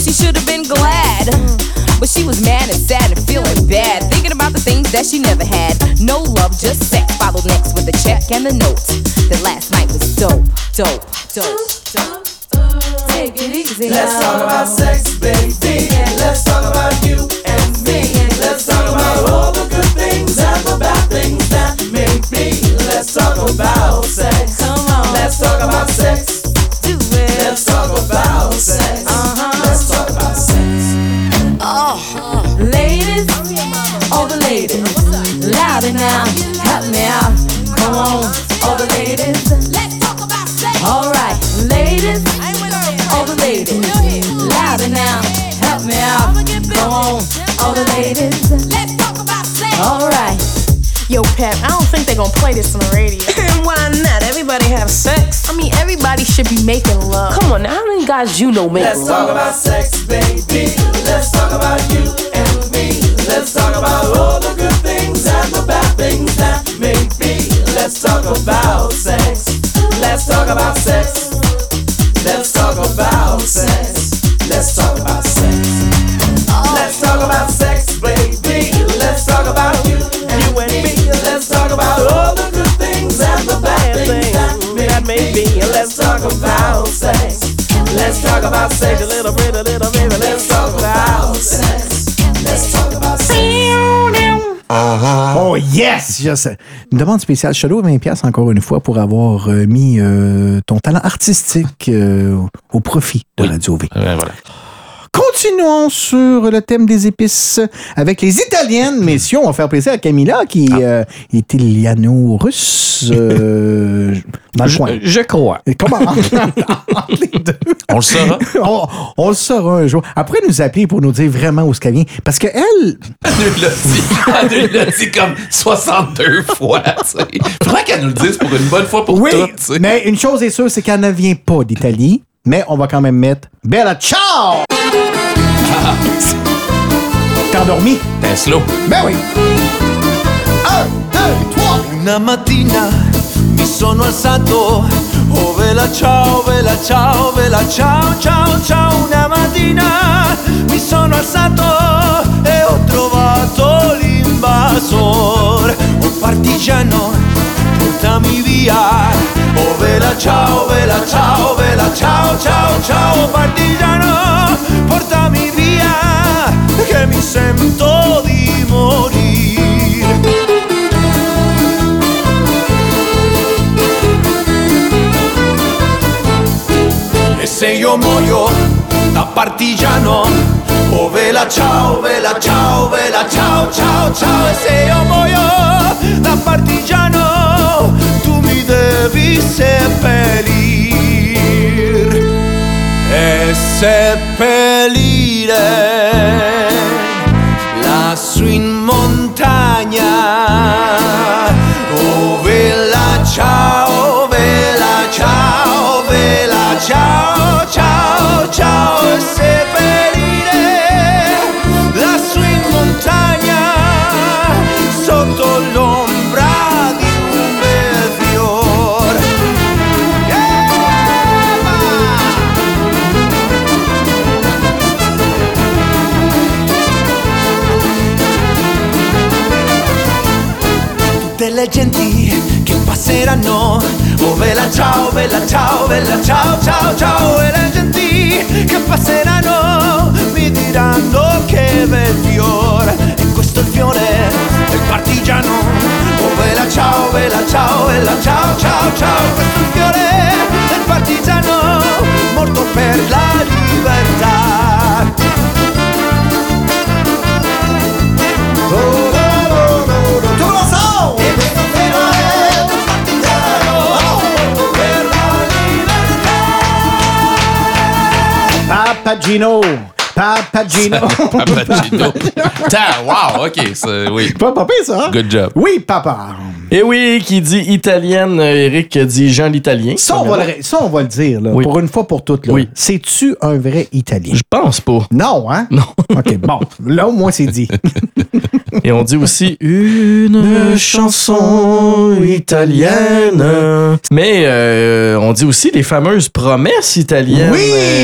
so she should have been glad. But she was mad and sad and feeling bad, thinking about the things that she never had. No love, just sex. Followed next with a check and a note. That last night was dope, dope, dope, dope. Take it easy. Let's talk about sex, baby. Let's talk about you and me. Let's talk about all the good things and the bad things that make me. Let's talk about sex. All the louder now, help me out. Come on, all the ladies. Let's talk about sex. All right, ladies, all the ladies, louder now, help me out. Come on, all the ladies. Let's talk about sex. All right. Yo, Pep, I don't think they're gonna play this on the radio. Why not? Everybody have sex. I mean, everybody should be making love. Come on, now, how many guys you know make Let's talk about sex, baby. Let's talk about you and me. Let's talk about all things that make me. Let's talk about sex. Let's talk about sex. Let's talk about sex. Let's talk about sex. Let's talk about sex, baby. Let's talk about you and me. Let's talk about all the good things and the bad things that make me. Let's talk about sex. Let's talk about sex. A little bit, a little baby. Let's talk about sex. Oh yes! Je sais. Une demande spéciale. Dois 20 pièces encore une fois pour avoir euh, mis euh, ton talent artistique euh, au profit de Radio V. Ouais, voilà. Continuons sur le thème des épices avec les Italiennes. Messieurs, on va faire plaisir à Camilla qui euh, est italiano-russe euh, dans le Je, coin. je crois. Comment? Les deux. On le saura. On, on le saura un jour. Après, nous appeler pour nous dire vraiment où ce qu'elle vient. Parce qu'elle, Elle nous l'a dit. Elle nous l'a dit comme 62 fois. Faudrait qu'elle nous le dise pour une bonne fois pour oui, toutes. mais une chose est sûre, c'est qu'elle ne vient pas d'Italie. Mais on va quand même mettre Bella Ciao! T'es endormi? T'es slow. Ben oui. Un, deux, trois. Una mattina mi sono alzato, oh vela ciao, vela ciao, vela ciao, ciao, ciao. Una mattina mi sono alzato e ho trovato l'invasor, oh partigiano, portami via. Oh vela ciao, vela ciao, vela ciao, ciao, ciao, partigiano, portami via, che mi sento di morire. E se io muoio da partigiano Oh vela ciao, vela ciao, vela ciao, ciao, ciao E se io muoio da partigiano debí sepelir, e sepeliré lassù in montagna, ove la ciao. Tutte le genti che passeranno. Oh vela ciao, vela ciao, vela ciao, ciao, ciao. E le genti che passeranno Mi diranno che bel fiore E questo è il fiore del partigiano. Oh vela ciao, vela ciao, vela ciao, ciao, ciao. Questo è il fiore del partigiano Morto per la libertà. Tu lo so! La Papagino! Papagino! Papagino. Ta- wow, ok, oui. Pas pire, ça, hein? Good job. Oui, papa! Et oui, qui dit italienne, euh, Eric dit Jean l'Italien. Ça, on va le, ça, on va le dire, là, Oui. pour une fois pour toutes. Là. Oui. C'est-tu un vrai Italien? Je pense pas. Non, hein? Non. OK, bon. Là, au moins, c'est dit. Et on dit aussi une chanson italienne. Mais euh, on dit aussi les fameuses promesses italiennes. Oui!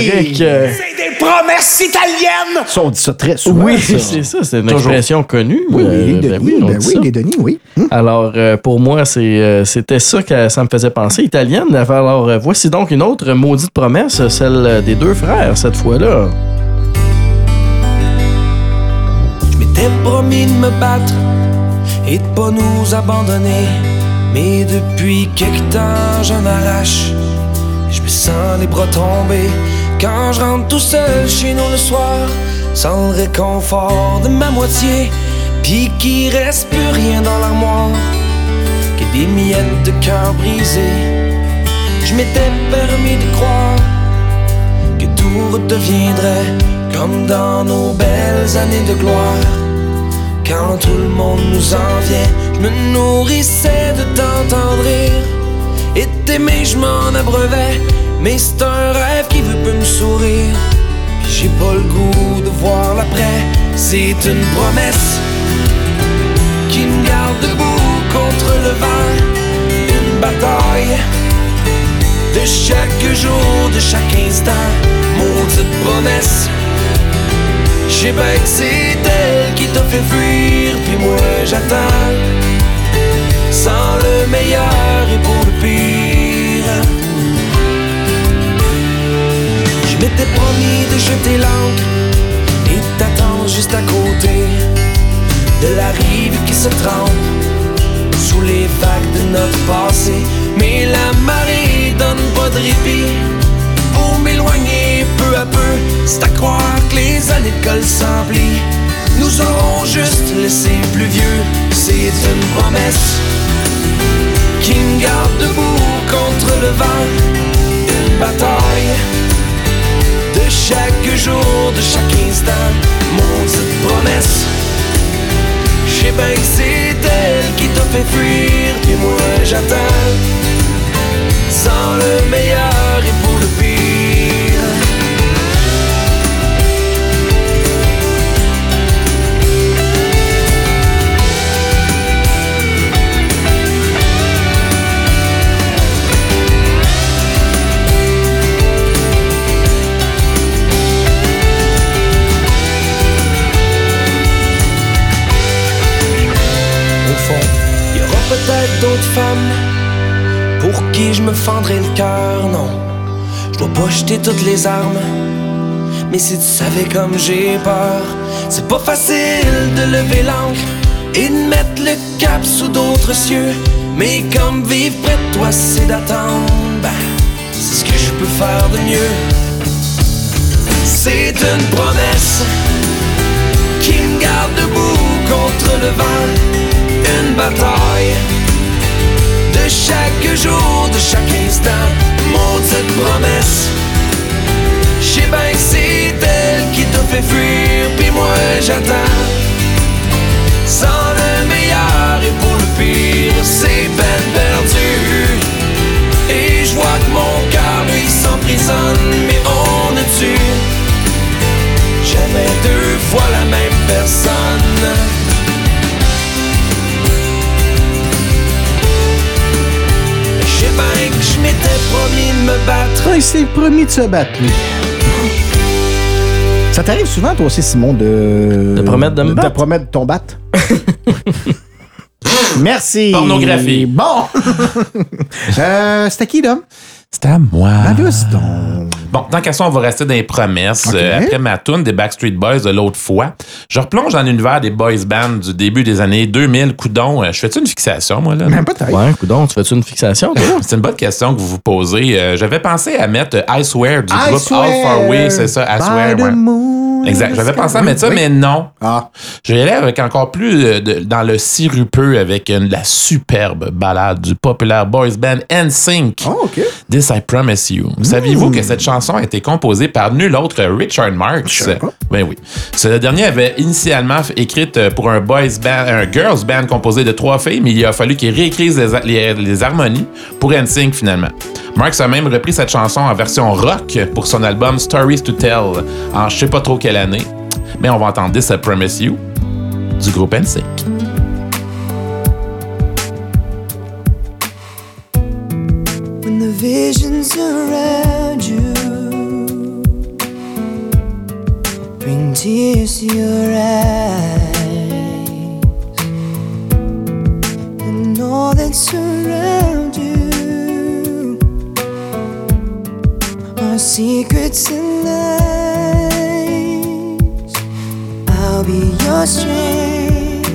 Eric. Euh, C'est des promesses italiennes! Ça, on dit ça très souvent. oui, ça. c'est ça, c'est une Toujours. expression connue. Oui, Euh, les ben Denis, on ben dit oui, ça. les Denis, oui. Hum. Alors, euh, pour moi, euh, c'était ça que ça me faisait penser, italienne. Alors, euh, voici donc une autre maudite promesse, celle des deux frères, cette fois-là. Je m'étais promis de me battre et de pas nous abandonner. Mais depuis quelque temps, j'en arrache. Je me sens les bras tombés quand je rentre tout seul chez nous le soir, sans le réconfort de ma moitié. Puis qu'il reste plus rien dans l'armoire que des miettes de cœur brisé. Je m'étais permis de croire que tout redeviendrait comme dans nos belles années de gloire. Quand tout le monde nous enviait, je me nourrissais de t'entendre rire. Et t'aimer, je m'en abreuvais, mais c'est un rêve qui veut plus me sourire. J'ai pas le goût de voir l'après, c'est une promesse qui me garde debout le vent. Une bataille de chaque jour, de chaque instant, maudite promesse. Je sais bien que c'est elle qui t'a fait fuir, puis moi j'attends. Sans le meilleur et pour le pire. Je m'étais promis de jeter l'encre et t'attendre juste à côté de la rive qui se trempe sous les vagues de notre passé. Mais la marée donne pas de répit pour m'éloigner peu à peu. C'est à croire que les années de s'emplissent. Nous aurons juste laissé plus vieux. C'est une promesse qui me garde debout contre le vent. Une bataille de chaque jour, de chaque instant. Maudite promesse. Sais bien que c'est elle qui t'a fait fuir, puis moi j'attends. Sans le meilleur femmes pour qui je me fendrai le cœur, non. Je dois pas jeter toutes les armes. Mais si tu savais comme j'ai peur, c'est pas facile de lever l'encre et de mettre le cap sous d'autres cieux. Mais comme vivre près de toi, c'est d'attendre, ben, c'est ce que je peux faire de mieux. C'est une promesse qui me garde debout contre le vent. Une bataille chaque jour, de chaque instant. Maudite promesse. Je sais bien que c'est elle qui t'a fait fuir, puis moi j'attends. Sans le meilleur et pour le pire, c'est peine perdue. Et je vois que mon cœur lui s'emprisonne, mais on ne tue jamais deux fois la même personne. Il s'est promis de se battre, lui. Ça t'arrive souvent, toi aussi, Simon, de. De promettre de me battre? De promettre ton battre. Merci. Pornographie. Bon. euh, C'était qui, là? C'était à moi. Ben, Bon, tant qu'à ça, on va rester dans les promesses. Euh, après ma tune des Backstreet Boys de l'autre fois, je replonge dans l'univers des boys bands du début des années 2000. Coudon, euh, je fais-tu une fixation, moi, là? Ben, peut-être. Ouais, coudon, tu fais-tu une fixation, toi? C'est une bonne question que vous vous posez. Euh, J'avais pensé à mettre euh, I Swear du I groupe swear All Far Way, c'est ça, I by Swear. the ouais. Exact. J'avais pensé à mettre ça, Oui. mais non. Ah. Je vais aller avec encore plus euh, de- dans le sirupeux avec une- la superbe balade du populaire boys band NSYNC. Oh, OK. This I Promise You. Saviez-vous que cette chanson a été composée par nul autre que Richard Marx? savais pas. Ben oui. Ce dernier avait initialement f- écrite euh, pour un boys band, un girls band composé de trois filles, mais il a fallu qu'il réécrise les, les- les harmonies pour NSYNC finalement. Marx a même repris cette chanson en version rock pour son album Stories to Tell en je sais pas trop quelle année. Mais on va entendre This I Promise You du groupe NSYNC. you bring tears to your eyes, and all that you are secrets lies. I'll be your strength.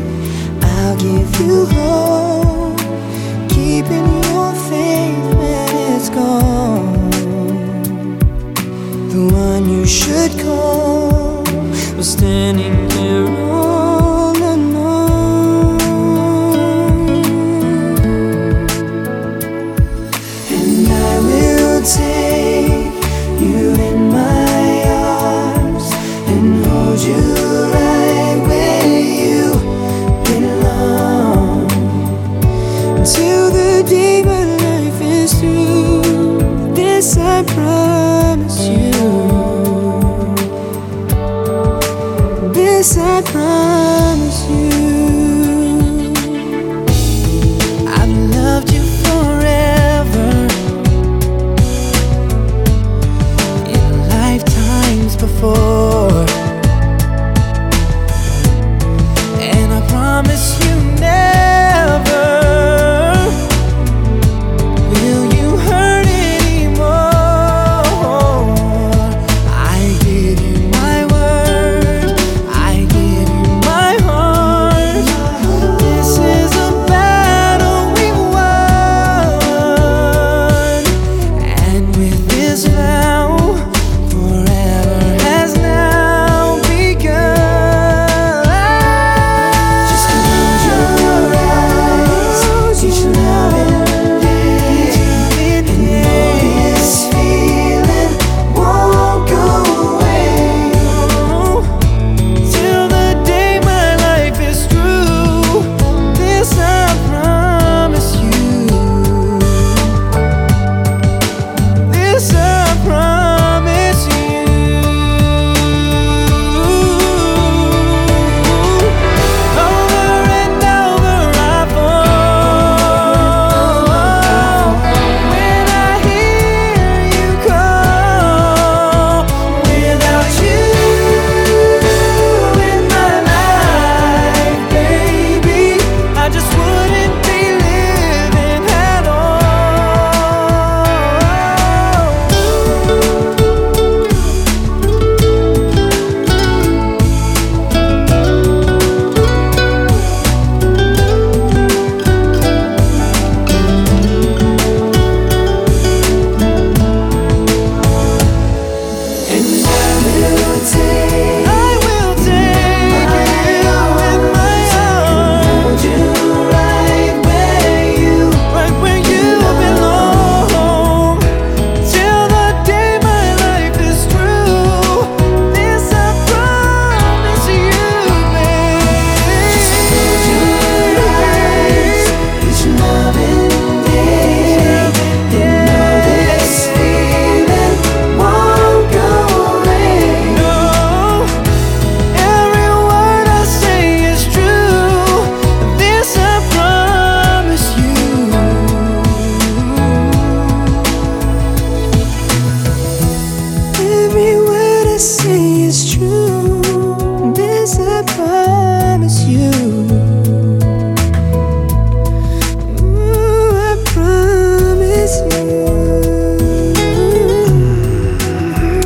I'll give you hope keeping your faith when it's gone. The one you should call was standing here I promise you. This I promise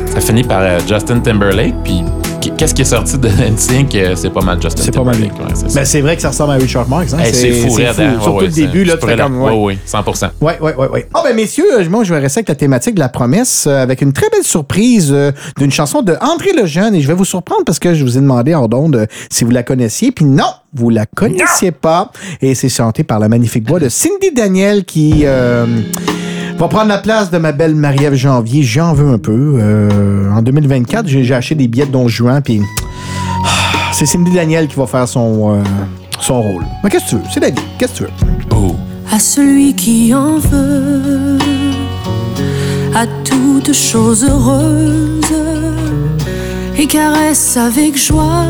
Ça finit par euh, Justin Timberlake puis qu'est-ce qui est sorti de NSYNC? euh, C'est pas mal Justin C'est pas mal ouais, ça. Ben, c'est vrai que ça ressemble à Richard Marx. Hein? Hey, c'est fou, raide, hein? Surtout Ouais, le début, là, tu fais comme. ouais, ouais, 100%. Ouais, ouais, ouais, ouais. Ah, ben, messieurs, moi, je vais rester avec la thématique de la promesse euh, avec une très belle surprise euh, d'une chanson de André Lejeune. Et je vais vous surprendre parce que je vous ai demandé en d'onde euh, si vous la connaissiez. Puis non, vous la connaissiez pas. Et c'est chanté par la magnifique voix de Cindy Daniel qui euh, va prendre la place de ma belle Marie-Ève Janvier. J'en veux un peu. Euh, en 2024, j'ai acheté des billets de Don Juan. Puis ah, c'est Cindy Daniel qui va faire son, euh, son rôle. Mais qu'est-ce que tu veux? C'est la vie. Qu'est-ce que tu veux? Oh. à celui qui en veut, à toute chose heureuse, et caresse avec joie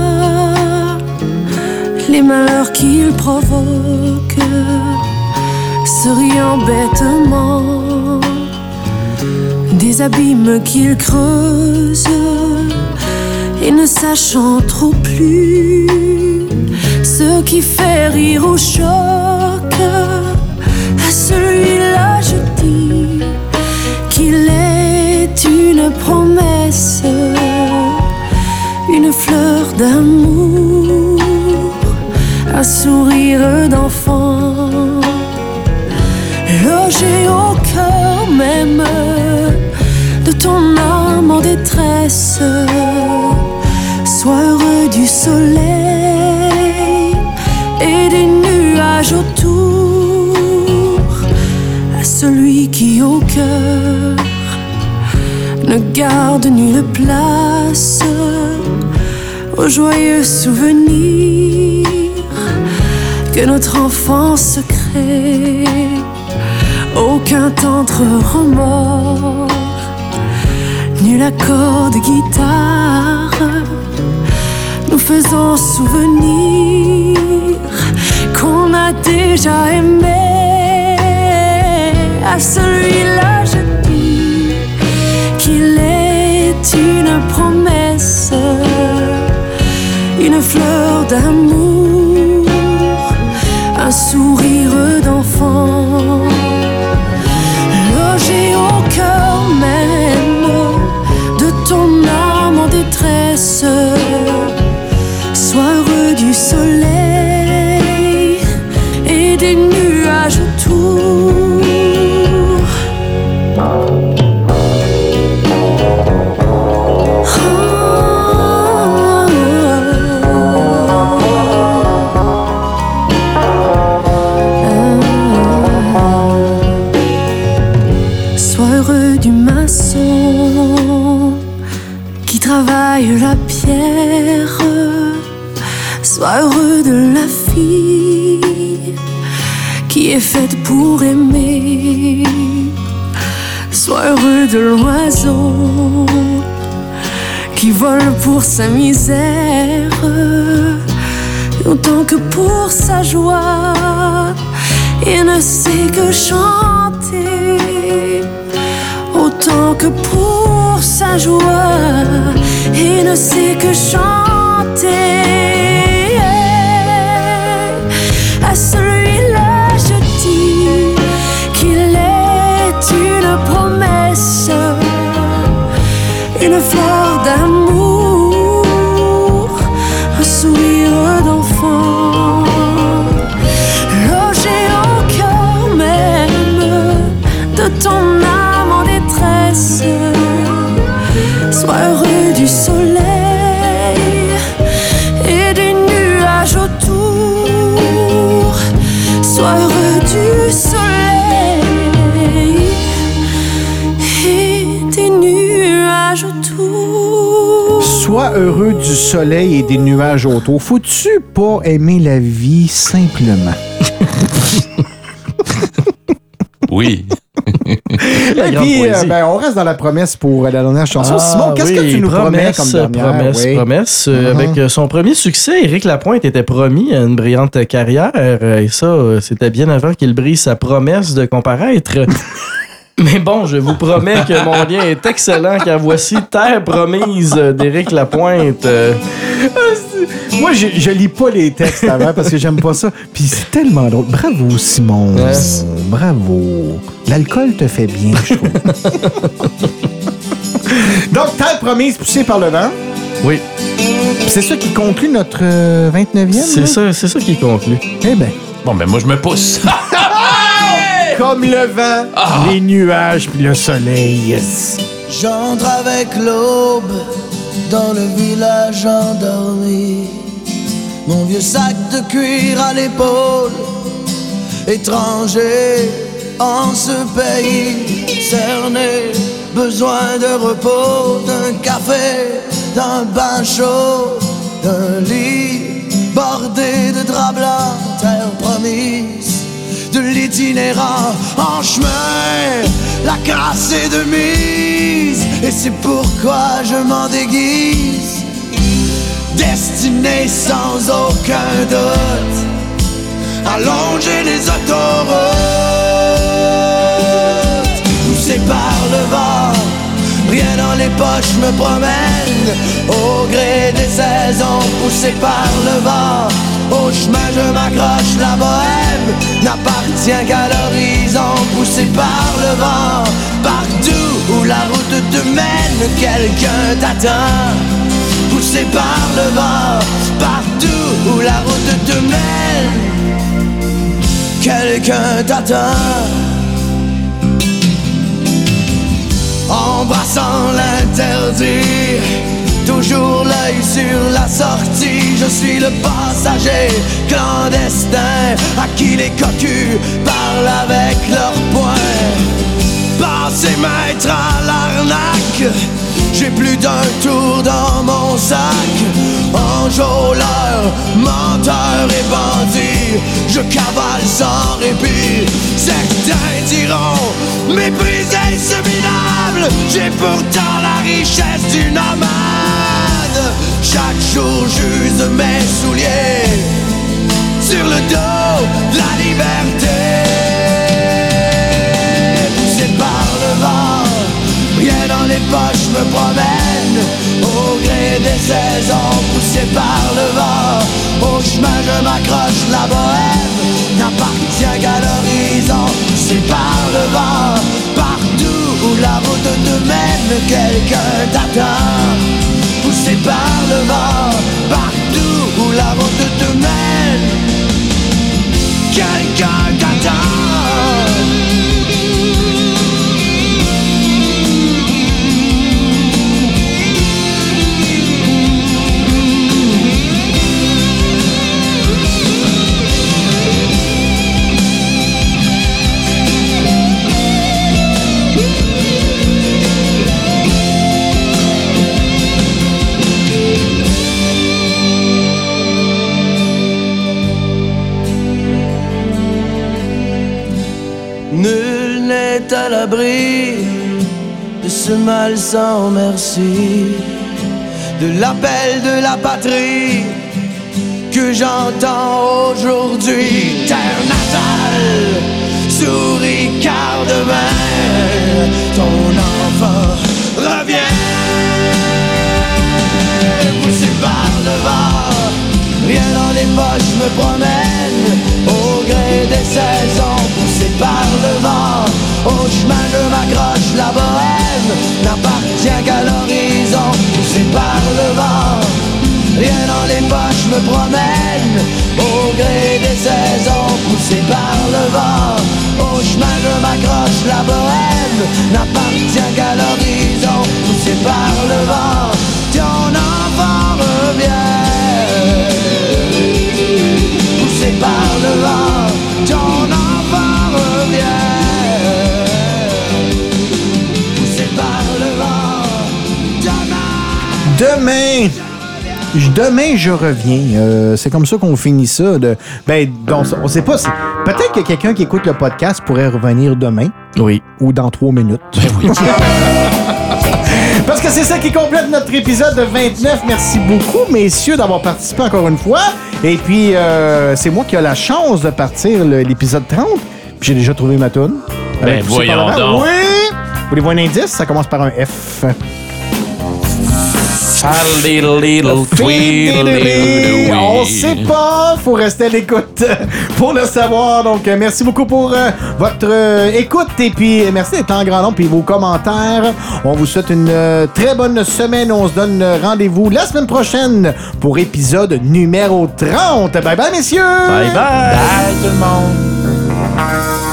les malheurs qu'il provoque, se riant bêtement des abîmes qu'il creuse, et ne sachant trop plus ce qui fait rire au choc. À celui-là, je dis qu'il est une promesse, une fleur d'amour, un sourire d'enfant, logé au cœur même ton âme en détresse. Sois heureux du soleil et des nuages autour à celui qui au cœur ne garde nulle place aux joyeux souvenirs que notre enfance crée. Aucun tendre remords, nul accord de guitare nous faisons souvenir qu'on a déjà aimé. À celui-là, je dis qu'il est une promesse, une fleur d'amour, un sourire d'enfant, pour sa misère. Autant que pour sa joie, il ne sait que chanter. Autant que pour sa joie, il ne sait que chanter. À celui-là, je dis qu'il est une promesse, une fleur heureux du soleil et des nuages autour. Faut-tu pas aimer la vie simplement? Oui. La Et puis, euh, poésie. ben, on reste dans la promesse pour la dernière chanson. Ah, Simon, qu'est-ce que tu nous promets promesse, comme dernière? Promesse, Oui. promesse. Euh, Mhm. Avec euh, son premier succès, Éric Lapointe était promis à une brillante carrière. Et ça, c'était bien avant qu'il brise sa promesse de comparaître. Mais bon, je vous promets que mon lien est excellent car voici Terre promise d'Éric Lapointe. Euh, Moi, je, je lis pas les textes avant parce que j'aime pas ça. Puis c'est tellement drôle. Bravo, Simon. Ouais. Bravo. L'alcool te fait bien, je trouve. Donc, Terre promise poussée par le vent. Oui. Puis C'est ça qui conclut notre euh, 29e. C'est là? ça, c'est ça qui conclut. Eh ben. Bon, ben moi, je me pousse. Comme le vent, les nuages puis le soleil. Yes. J'entre avec l'aube dans le village endormi. Mon vieux sac de cuir à l'épaule, étranger en ce pays cerné. Besoin de repos, d'un café, d'un bain chaud, d'un lit bordé de draps blancs, terre promise l'itinérant en chemin, la crasse est de mise, et c'est pourquoi je m'en déguise, destiné sans aucun doute, à longer les autoroutes, poussé par le vent, rien dans les poches me promène, au gré des saisons, poussé par le vent. Au chemin je m'accroche, la bohème n'appartient qu'à l'horizon, poussé par le vent. Partout où la route te mène, quelqu'un t'attend. Poussé par le vent, partout où la route te mène, quelqu'un t'attend. Embrassant l'interdit Toujours l'œil sur la sortie, je suis le passager clandestin à qui les cocus parlent avec leurs poings. Passez maître à l'arnaque, j'ai plus d'un tour dans mon sac. Enjôleur, menteur et bandit, je cavale sans répit. Certains diront, méprisé ce minable, j'ai pourtant la richesse du nomade. Chaque jour j'use mes souliers sur le dos de la liberté. Poussé par le vent, rien dans les poches me promène. Au gré des saisons, poussé par le vent, au chemin je m'accroche, la bohème n'appartient qu'à l'horizon. Poussé par le vent, partout où la route te mène, quelqu'un t'attend. Poussé par le vent, partout où la route te mène, sans merci, de l'appel de la patrie que j'entends aujourd'hui. Terre natale, souris car demain ton enfant revient. Poussé par le vent, rien dans les poches me promène au gré des saisons, poussé par le vent. Par le vent. Rien dans les poches me promène au gré des saisons, poussé par le vent. Au chemin je m'accroche, la bohème n'appartient qu'à l'horizon, poussé par le vent. Ton enfant revient, poussé par le vent. Ton enfant Demain. Je- Demain, je reviens. Euh, c'est comme ça qu'on finit ça. De... Ben, donc, on sait pas. Peut-être que quelqu'un qui écoute le podcast pourrait revenir demain. Oui. Ou dans trois minutes. Parce que c'est ça qui complète notre épisode de 29. Merci beaucoup, messieurs, d'avoir participé encore une fois. Et puis, euh, c'est moi qui ai la chance de partir l'épisode 30. Puis j'ai déjà trouvé ma toune. Ben, Avec Poussé voyons donc. Oui! Vous voulez voir un indice? Ça commence par un F. On sait pas, faut rester à l'écoute pour le savoir. Donc, euh, merci beaucoup pour euh, votre euh, écoute et puis euh, merci d'être en grand nombre puis vos commentaires. On vous souhaite une euh, très bonne semaine. On se donne euh, rendez-vous la semaine prochaine pour épisode numéro 30. Bye bye, messieurs! Bye bye! Bye tout le monde!